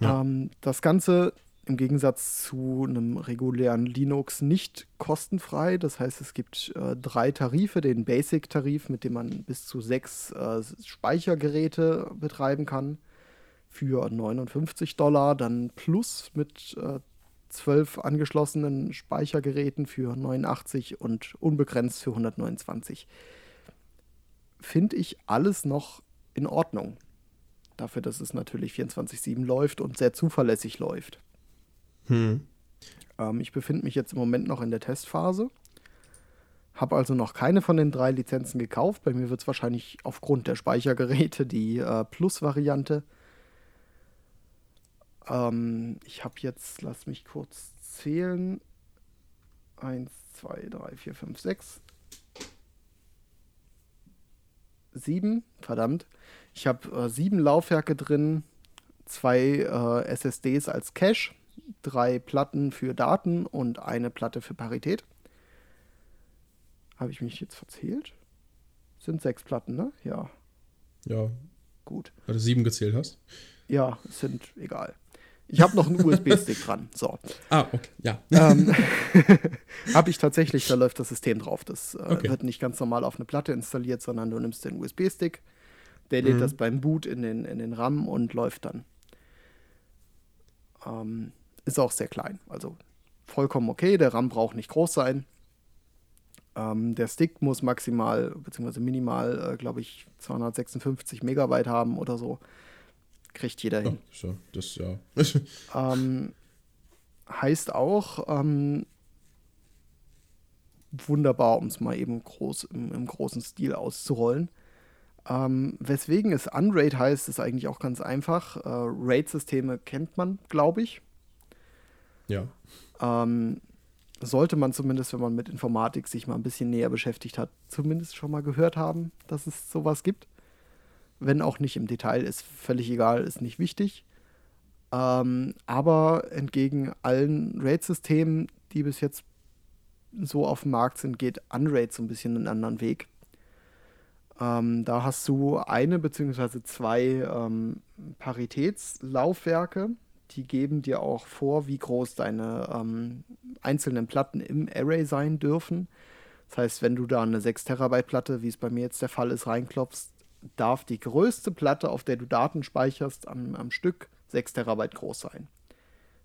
Ja. Ähm, das Ganze im Gegensatz zu einem regulären Linux nicht kostenfrei. Das heißt, es gibt äh, drei Tarife. Den Basic-Tarif, mit dem man bis zu sechs äh, Speichergeräte betreiben kann, für 59 Dollar. Dann Plus mit äh, zwölf angeschlossenen Speichergeräten für 89 und unbegrenzt für 129 finde ich alles noch in Ordnung. Dafür, dass es natürlich 24-7 läuft und sehr zuverlässig läuft. Hm. Ähm, ich befinde mich jetzt im Moment noch in der Testphase. Habe also noch keine von den drei Lizenzen gekauft. Bei mir wird es wahrscheinlich aufgrund der Speichergeräte die äh, Plus-Variante. Ähm, ich habe jetzt, lass mich kurz zählen. 1, 2, 3, 4, 5, 6. 7, verdammt. Ich habe äh, sieben Laufwerke drin, zwei äh, SSDs als Cache, drei Platten für Daten und eine Platte für Parität. Habe ich mich jetzt verzählt? Sind sechs Platten, ne? Ja, Ja, gut. weil du sieben gezählt hast. Ja, sind egal. Ich habe noch einen USB-Stick dran. So. Ah, okay, ja. Ähm, habe ich tatsächlich, da läuft das System drauf. Das äh, Okay. wird nicht ganz normal auf eine Platte installiert, sondern du nimmst den USB-Stick, der lädt Mhm. das beim Boot in den, in den RAM und läuft dann. Ähm, ist auch sehr klein, also vollkommen okay. Der RAM braucht nicht groß sein. Ähm, der Stick muss maximal bzw. minimal, äh, glaube ich, 256 Megabyte haben oder so. Kriegt jeder hin. Ja, so, das ja. Ähm, heißt auch, ähm, wunderbar, um es mal eben groß im, im großen Stil auszurollen. Ähm, weswegen es Unraid heißt, ist eigentlich auch ganz einfach. Äh, Raid-Systeme kennt man, glaube ich. ja. Ähm, sollte man zumindest, wenn man mit Informatik sich mal ein bisschen näher beschäftigt hat, zumindest schon mal gehört haben, dass es sowas gibt. Wenn auch nicht im Detail, ist völlig egal, ist nicht wichtig. Ähm, aber entgegen allen RAID-Systemen, die bis jetzt so auf dem Markt sind, geht Unraid so ein bisschen einen anderen Weg. Ähm, da hast du eine beziehungsweise zwei ähm, Paritätslaufwerke, die geben dir auch vor, wie groß deine ähm, einzelnen Platten im Array sein dürfen. Das heißt, wenn du da eine 6 Terabyte Platte, wie es bei mir jetzt der Fall ist, reinklopfst, darf die größte Platte, auf der du Daten speicherst, am, am Stück 6 Terabyte groß sein.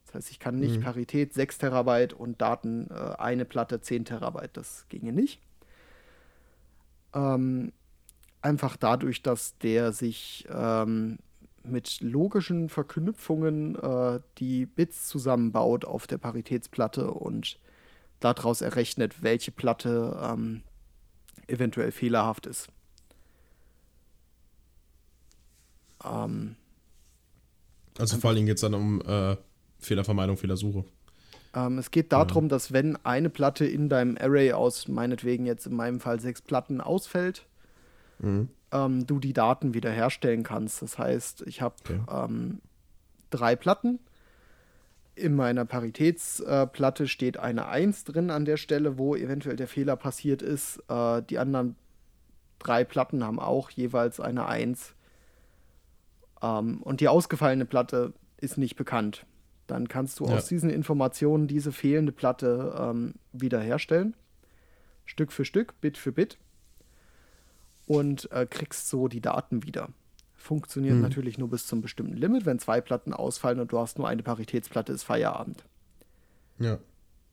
Das heißt, ich kann nicht Mhm. Parität 6 Terabyte und Daten äh, eine Platte 10 Terabyte. Das ginge nicht. Ähm, einfach dadurch, dass der sich ähm, mit logischen Verknüpfungen äh, die Bits zusammenbaut auf der Paritätsplatte und daraus errechnet, welche Platte ähm, eventuell fehlerhaft ist. Ähm, Also vor allen Dingen geht es dann um äh, Fehlervermeidung, Fehlersuche. ähm, es geht darum, dass wenn eine Platte in deinem Array aus meinetwegen jetzt in meinem Fall sechs Platten ausfällt, Mhm. ähm, du die Daten wiederherstellen kannst. Das heißt, ich habe Okay. ähm, drei Platten. In meiner Paritätsplatte steht eine 1 drin an der Stelle, wo eventuell der Fehler passiert ist. Äh, die anderen drei Platten haben auch jeweils eine 1. Ähm, und die ausgefallene Platte ist nicht bekannt. Dann kannst du Ja. aus diesen Informationen diese fehlende Platte ähm, wiederherstellen. Stück für Stück, Bit für Bit. Und äh, kriegst so die Daten wieder. Funktioniert Mhm. natürlich nur bis zum bestimmten Limit. Wenn zwei Platten ausfallen und du hast nur eine Paritätsplatte, ist Feierabend. Ja.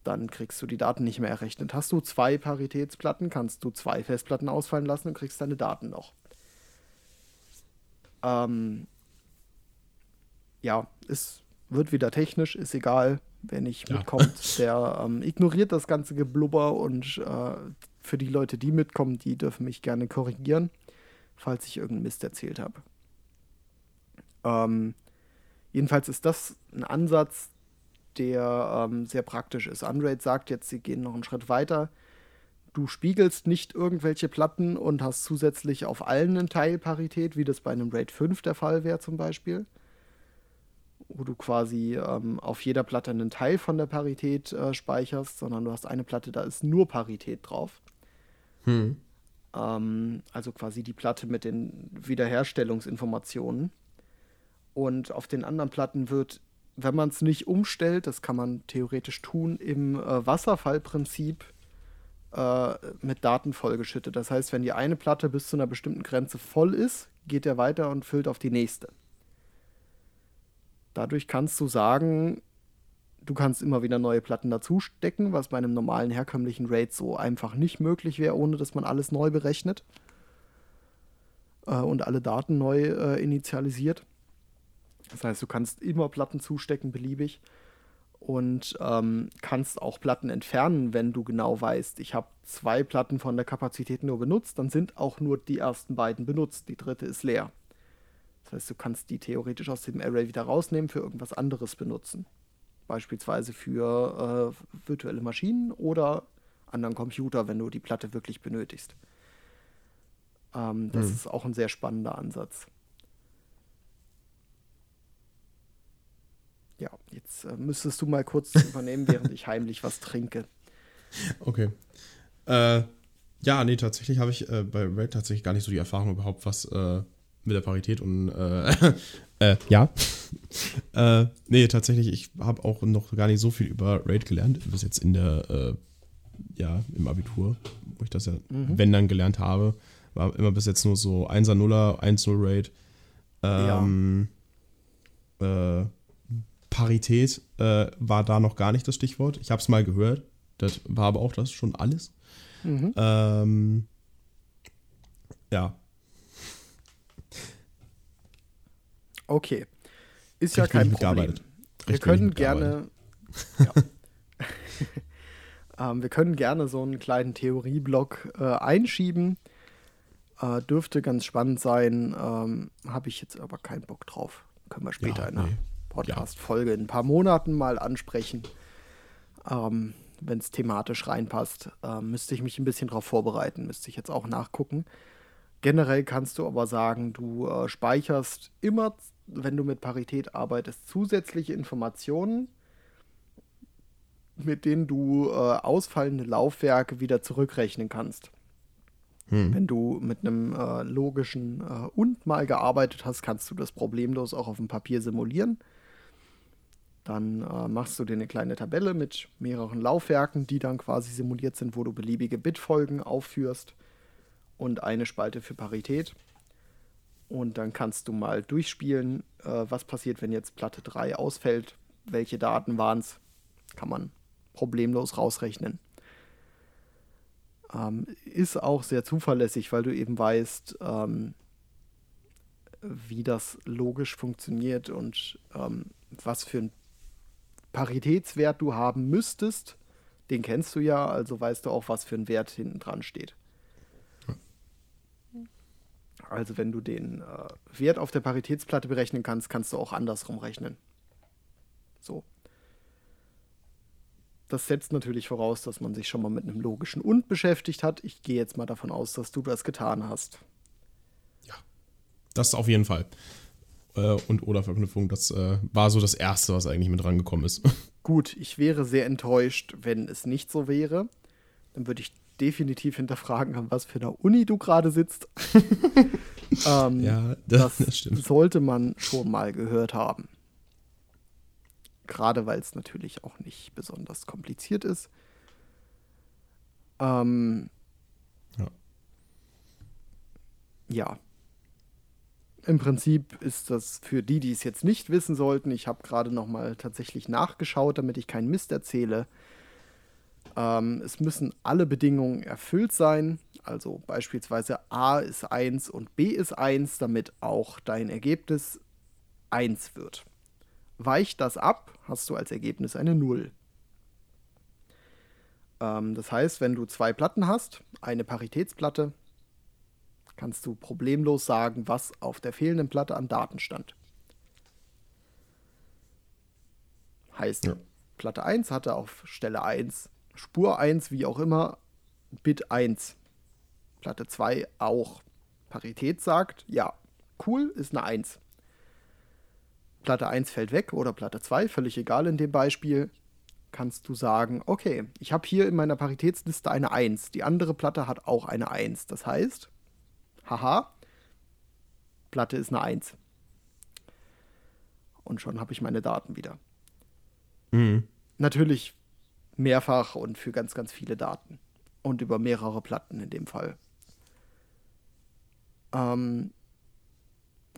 Dann kriegst du die Daten nicht mehr errechnet. Hast du zwei Paritätsplatten, kannst du zwei Festplatten ausfallen lassen und kriegst deine Daten noch. Ähm, ja, es wird wieder technisch, ist egal. Wer nicht Ja. mitkommt, der ähm, ignoriert das ganze Geblubber und äh, für die Leute, die mitkommen, die dürfen mich gerne korrigieren, falls ich irgendeinen Mist erzählt habe. Ähm, jedenfalls ist das ein Ansatz, der ähm, sehr praktisch ist. Unraid sagt jetzt, sie gehen noch einen Schritt weiter. Du spiegelst nicht irgendwelche Platten und hast zusätzlich auf allen eine Teilparität, wie das bei einem RAID 5 der Fall wäre zum Beispiel. Wo du quasi ähm, auf jeder Platte einen Teil von der Parität äh, speicherst, sondern du hast eine Platte, da ist nur Parität drauf. Hm. Ähm, also quasi die Platte mit den Wiederherstellungsinformationen. Und auf den anderen Platten wird, wenn man es nicht umstellt, das kann man theoretisch tun, im äh, Wasserfallprinzip äh, mit Daten vollgeschüttet. Das heißt, wenn die eine Platte bis zu einer bestimmten Grenze voll ist, geht er weiter und füllt auf die nächste. Dadurch kannst du sagen, du kannst immer wieder neue Platten dazu stecken, was bei einem normalen herkömmlichen RAID so einfach nicht möglich wäre, ohne dass man alles neu berechnet äh, und alle Daten neu äh, initialisiert. Das heißt, du kannst immer Platten zustecken, beliebig. Und ähm, kannst auch Platten entfernen, wenn du genau weißt, ich habe zwei Platten von der Kapazität nur benutzt, dann sind auch nur die ersten beiden benutzt, die dritte ist leer. Das heißt, du kannst die theoretisch aus dem Array wieder rausnehmen, für irgendwas anderes benutzen. Beispielsweise für äh, virtuelle Maschinen oder anderen Computer, wenn du die Platte wirklich benötigst. Ähm, das Hm. ist auch ein sehr spannender Ansatz. Ja, jetzt äh, müsstest du mal kurz übernehmen, während ich heimlich was trinke. Okay. Äh, ja, nee, tatsächlich habe ich äh, bei Raid tatsächlich gar nicht so die Erfahrung überhaupt, was äh, mit der Parität und äh, äh, ja. Äh, nee, tatsächlich, ich habe auch noch gar nicht so viel über Raid gelernt, bis jetzt in der, äh, ja, im Abitur, wo ich das ja, mhm. wenn dann gelernt habe. War immer bis jetzt nur so 1er, 0er, 1-0 Raid. Ähm, ja. äh, Parität äh, war da noch gar nicht das Stichwort. Ich habe es mal gehört. Das war aber auch das schon alles. Mhm. Ähm, ja. Okay. Ist ja kein Problem. Wir können gerne. Ja. ähm, wir können gerne so einen kleinen Theorieblock äh, einschieben. Äh, dürfte ganz spannend sein. Ähm, Habe ich jetzt aber keinen Bock drauf. Können wir später ja, in einer nee. Podcast-Folge in ein paar Monaten mal ansprechen. Ähm, Wenn es thematisch reinpasst, äh, müsste ich mich ein bisschen darauf vorbereiten. Müsste ich jetzt auch nachgucken. Generell kannst du aber sagen, du äh, speicherst immer, wenn du mit Parität arbeitest, zusätzliche Informationen, mit denen du äh, ausfallende Laufwerke wieder zurückrechnen kannst. Hm. Wenn du mit einem äh, logischen äh, und mal gearbeitet hast, kannst du das problemlos auch auf dem Papier simulieren. Dann äh, machst du dir eine kleine Tabelle mit mehreren Laufwerken, die dann quasi simuliert sind, wo du beliebige Bitfolgen aufführst und eine Spalte für Parität. Und dann kannst du mal durchspielen, äh, was passiert, wenn jetzt Platte 3 ausfällt, welche Daten waren es, kann man problemlos rausrechnen. Ähm, ist auch sehr zuverlässig, weil du eben weißt, ähm, wie das logisch funktioniert und ähm, was für ein Paritätswert du haben müsstest. Den kennst du ja, also weißt du auch, was für ein Wert hinten dran steht. Also wenn du den äh, Wert auf der Paritätsplatte berechnen kannst, kannst du auch andersrum rechnen. So. Das setzt natürlich voraus, dass man sich schon mal mit einem logischen und beschäftigt hat. Ich gehe jetzt mal davon aus, dass du das getan hast. Ja, das auf jeden Fall. Äh, und oder Verknüpfung, das äh, war so das Erste, was eigentlich mit rangekommen ist. Gut, ich wäre sehr enttäuscht, wenn es nicht so wäre. Dann würde ich definitiv hinterfragen, an was für einer Uni du gerade sitzt. ähm, ja, das, das, das sollte man schon mal gehört haben. Gerade weil es natürlich auch nicht besonders kompliziert ist. Ähm, ja. ja. Im Prinzip ist das für die, die es jetzt nicht wissen sollten, ich habe gerade noch mal tatsächlich nachgeschaut, damit ich keinen Mist erzähle. Ähm, es müssen alle Bedingungen erfüllt sein, also beispielsweise A ist 1 und B ist 1, damit auch dein Ergebnis 1 wird. Weicht das ab, hast du als Ergebnis eine 0. Ähm, das heißt, wenn du zwei Platten hast, eine Paritätsplatte, kannst du problemlos sagen, was auf der fehlenden Platte an Daten stand. Heißt, ja. Platte 1 hatte auf Stelle 1 Spur 1, wie auch immer, Bit 1. Platte 2 auch. Parität sagt, ja, cool, ist eine 1. Platte 1 fällt weg oder Platte 2, völlig egal in dem Beispiel, kannst du sagen, okay, ich habe hier in meiner Paritätsliste eine 1, die andere Platte hat auch eine 1. Das heißt, haha, Platte ist eine 1. Und schon habe ich meine Daten wieder. Mhm. Natürlich mehrfach und für ganz, ganz viele Daten. Und über mehrere Platten in dem Fall. Ähm,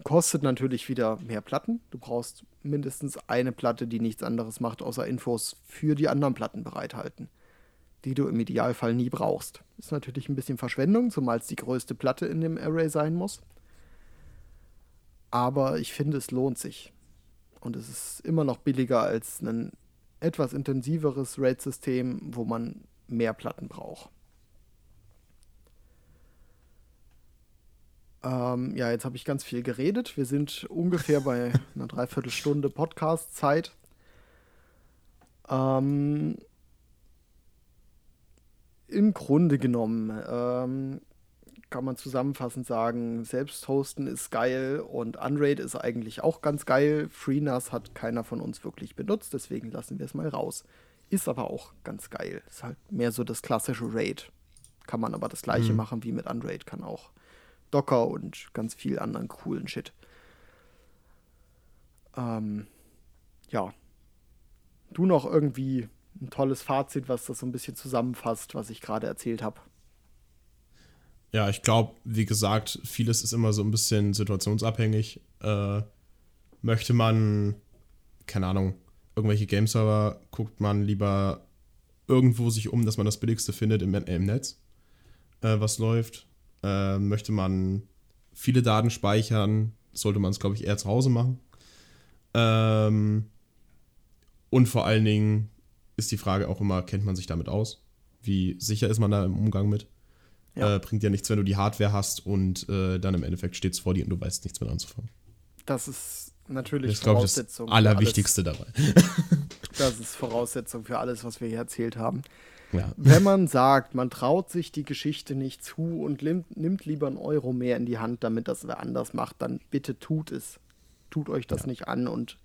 kostet natürlich wieder mehr Platten. Du brauchst mindestens eine Platte, die nichts anderes macht, außer Infos für die anderen Platten bereithalten, die du im Idealfall nie brauchst. Ist natürlich ein bisschen Verschwendung, zumal es die größte Platte in dem Array sein muss. Aber ich finde, es lohnt sich. Und es ist immer noch billiger als ein etwas intensiveres RAID-System, wo man mehr Platten braucht. Ähm, ja, jetzt habe ich ganz viel geredet. Wir sind ungefähr bei einer Dreiviertelstunde Podcast-Zeit. Ähm, Im Grunde genommen ähm, kann man zusammenfassend sagen, selbst hosten ist geil und Unraid ist eigentlich auch ganz geil. FreeNAS hat keiner von uns wirklich benutzt, deswegen lassen wir es mal raus. Ist aber auch ganz geil. Ist halt mehr so das klassische Raid. Kann man aber das gleiche mhm. machen wie mit Unraid, kann auch Docker und ganz viel anderen coolen Shit. Ähm, ja, du noch irgendwie ein tolles Fazit, was das so ein bisschen zusammenfasst, was ich gerade erzählt habe. Ja, ich glaube, wie gesagt, vieles ist immer so ein bisschen situationsabhängig. Äh, möchte man, keine Ahnung, irgendwelche Game-Server, guckt man lieber irgendwo sich um, dass man das Billigste findet im, im Netz, äh, was läuft. Äh, möchte man viele Daten speichern, sollte man es, glaube ich, eher zu Hause machen. Ähm, und vor allen Dingen ist die Frage auch immer, kennt man sich damit aus? Wie sicher ist man da im Umgang mit? Ja. Äh, bringt ja nichts, wenn du die Hardware hast und äh, dann im Endeffekt steht es vor dir und du weißt nichts mit anzufangen. Das ist natürlich das ist, Voraussetzung. Ich, das Allerwichtigste dabei. das ist Voraussetzung für alles, was wir hier erzählt haben. Ja. Wenn man sagt, man traut sich die Geschichte nicht zu und nimmt lieber einen Euro mehr in die Hand, damit das wer anders macht, dann bitte tut es. Tut euch das ja. nicht an und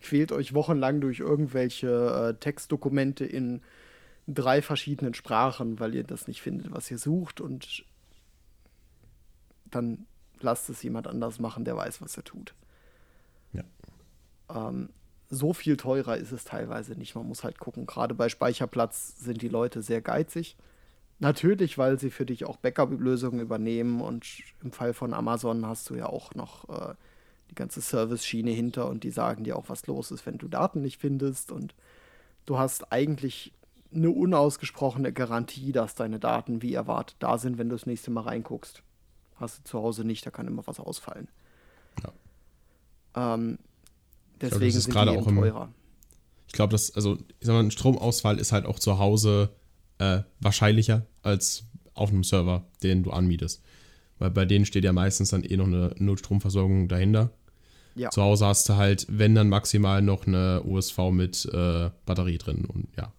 quält euch wochenlang durch irgendwelche äh, Textdokumente in drei verschiedenen Sprachen, weil ihr das nicht findet, was ihr sucht und dann lasst es jemand anders machen, der weiß, was er tut. Ja. Ähm, so viel teurer ist es teilweise nicht. Man muss halt gucken. Gerade bei Speicherplatz sind die Leute sehr geizig. Natürlich, weil sie für dich auch Backup-Lösungen übernehmen und im Fall von Amazon hast du ja auch noch äh, die ganze Service-Schiene hinter und die sagen dir auch, was los ist, wenn du Daten nicht findest und du hast eigentlich eine unausgesprochene Garantie, dass deine Daten wie erwartet da sind, wenn du das nächste Mal reinguckst. Hast du zu Hause nicht, da kann immer was ausfallen. Ja. Ähm, deswegen glaub, sind die eben teurer. Im, ich glaube, dass, also, ich sag mal, ein Stromausfall ist halt auch zu Hause äh, wahrscheinlicher als auf einem Server, den du anmietest. Weil bei denen steht ja meistens dann eh noch eine Notstromversorgung dahinter. Ja. Zu Hause hast du halt, wenn dann maximal noch eine USV mit äh, Batterie drin und ja.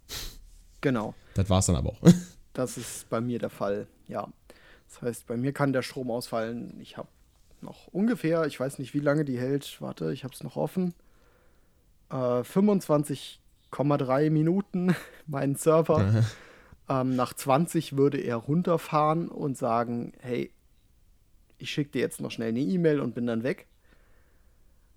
Genau. Das war es dann aber auch. Das ist bei mir der Fall, ja. Das heißt, bei mir kann der Strom ausfallen. Ich habe noch ungefähr, ich weiß nicht, wie lange die hält. Warte, ich habe es noch offen. Äh, 25,3 Minuten meinen Server. ähm, nach 20 würde er runterfahren und sagen, hey, ich schicke dir jetzt noch schnell eine E-Mail und bin dann weg.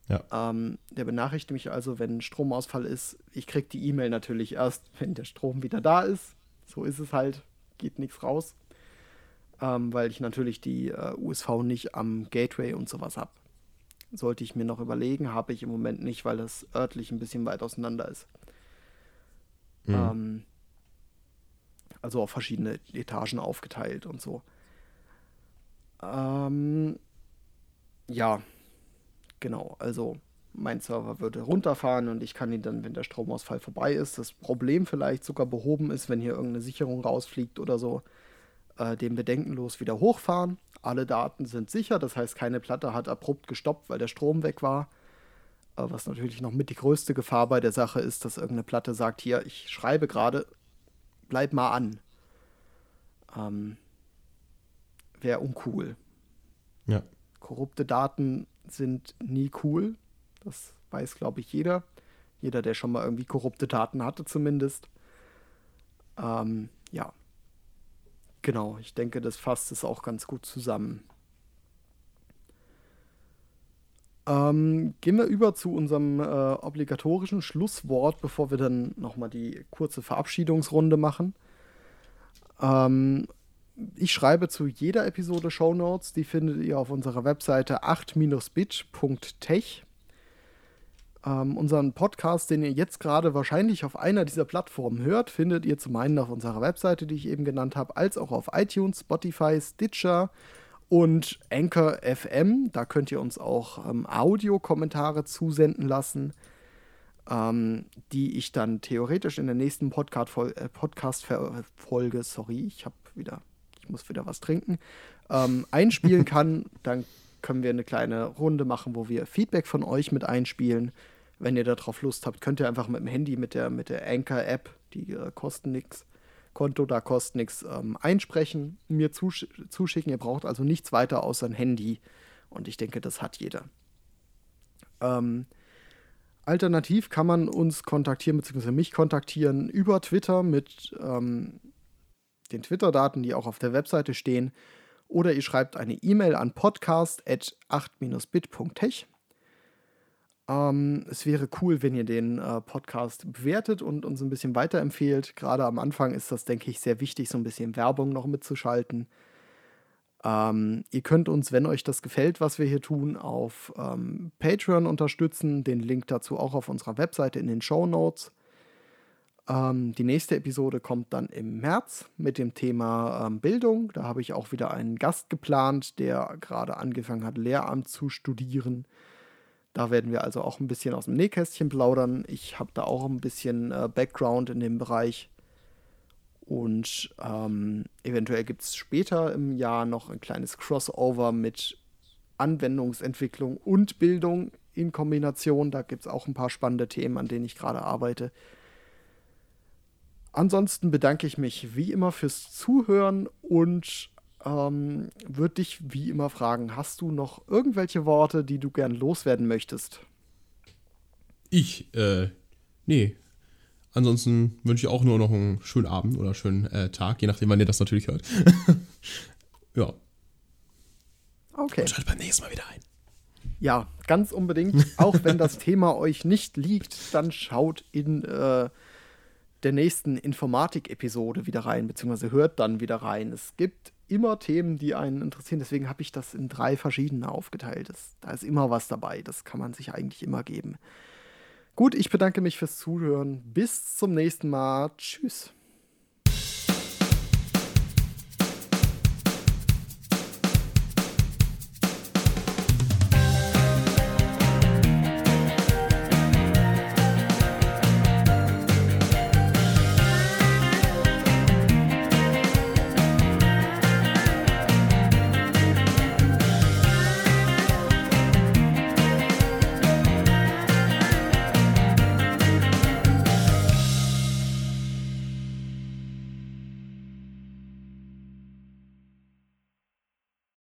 Ja. Ähm, der benachrichtigt mich also, wenn Stromausfall ist. Ich kriege die E-Mail natürlich erst, wenn der Strom wieder da ist. So ist es halt, geht nichts raus. Ähm, weil ich natürlich die äh, USV nicht am Gateway und sowas habe. Sollte ich mir noch überlegen, habe ich im Moment nicht, weil das örtlich ein bisschen weit auseinander ist. Mhm. Ähm, also auf verschiedene Etagen aufgeteilt und so. Ähm, ja, genau. Also mein Server würde runterfahren und ich kann ihn dann, wenn der Stromausfall vorbei ist, das Problem vielleicht sogar behoben ist, wenn hier irgendeine Sicherung rausfliegt oder so, äh, den bedenkenlos wieder hochfahren. Alle Daten sind sicher, das heißt, keine Platte hat abrupt gestoppt, weil der Strom weg war. Äh, was natürlich noch mit die größte Gefahr bei der Sache ist, dass irgendeine Platte sagt, hier, ich schreibe gerade, bleib mal an. Ähm, Wäre uncool. Ja. Korrupte Daten sind nie cool. Das weiß, glaube ich, jeder. Jeder, der schon mal irgendwie korrupte Daten hatte, zumindest. Ähm, ja. Genau, ich denke, das fasst es auch ganz gut zusammen. Ähm, gehen wir über zu unserem äh, obligatorischen Schlusswort, bevor wir dann nochmal die kurze Verabschiedungsrunde machen. Ähm, ich schreibe zu jeder Episode Show Notes. Die findet ihr auf unserer Webseite 8-bit.tech. Ähm, unseren Podcast, den ihr jetzt gerade wahrscheinlich auf einer dieser Plattformen hört, findet ihr zum einen auf unserer Webseite, die ich eben genannt habe, als auch auf iTunes, Spotify, Stitcher und Anchor FM. Da könnt ihr uns auch ähm, Audiokommentare zusenden lassen, ähm, die ich dann theoretisch in der nächsten Podcast-Folge, äh, Podcast sorry, ich habe wieder ich muss wieder was trinken, ähm, einspielen kann, dann können wir eine kleine Runde machen, wo wir Feedback von euch mit einspielen. Wenn ihr darauf Lust habt, könnt ihr einfach mit dem Handy, mit der, mit der Anchor-App, die äh, kosten nichts, Konto da kostet nichts, ähm, einsprechen, mir zusch zuschicken. Ihr braucht also nichts weiter außer ein Handy. Und ich denke, das hat jeder. Ähm, alternativ kann man uns kontaktieren, beziehungsweise mich kontaktieren über Twitter mit ähm, den Twitter-Daten, die auch auf der Webseite stehen. Oder ihr schreibt eine E-Mail an podcast.8-bit.tech. Ähm, es wäre cool, wenn ihr den äh, Podcast bewertet und uns ein bisschen weiterempfehlt. Gerade am Anfang ist das, denke ich, sehr wichtig, so ein bisschen Werbung noch mitzuschalten. Ähm, ihr könnt uns, wenn euch das gefällt, was wir hier tun, auf ähm, Patreon unterstützen. Den Link dazu auch auf unserer Webseite in den Show Notes. Ähm, die nächste Episode kommt dann im März mit dem Thema ähm, Bildung. Da habe ich auch wieder einen Gast geplant, der gerade angefangen hat, Lehramt zu studieren. Da werden wir also auch ein bisschen aus dem Nähkästchen plaudern. Ich habe da auch ein bisschen äh, Background in dem Bereich. Und ähm, eventuell gibt es später im Jahr noch ein kleines Crossover mit Anwendungsentwicklung und Bildung in Kombination. Da gibt es auch ein paar spannende Themen, an denen ich gerade arbeite. Ansonsten bedanke ich mich wie immer fürs Zuhören und ähm, würde dich wie immer fragen, hast du noch irgendwelche Worte, die du gern loswerden möchtest? Ich, äh, nee. Ansonsten wünsche ich auch nur noch einen schönen Abend oder einen schönen äh, Tag, je nachdem, wann ihr das natürlich hört. ja. Okay. Und schaltet beim nächsten Mal wieder ein. Ja, ganz unbedingt. Auch wenn das Thema euch nicht liegt, dann schaut in äh, der nächsten Informatik-Episode wieder rein, beziehungsweise hört dann wieder rein. Es gibt immer Themen, die einen interessieren. Deswegen habe ich das in drei verschiedene aufgeteilt. Das, da ist immer was dabei. Das kann man sich eigentlich immer geben. Gut, ich bedanke mich fürs Zuhören. Bis zum nächsten Mal. Tschüss.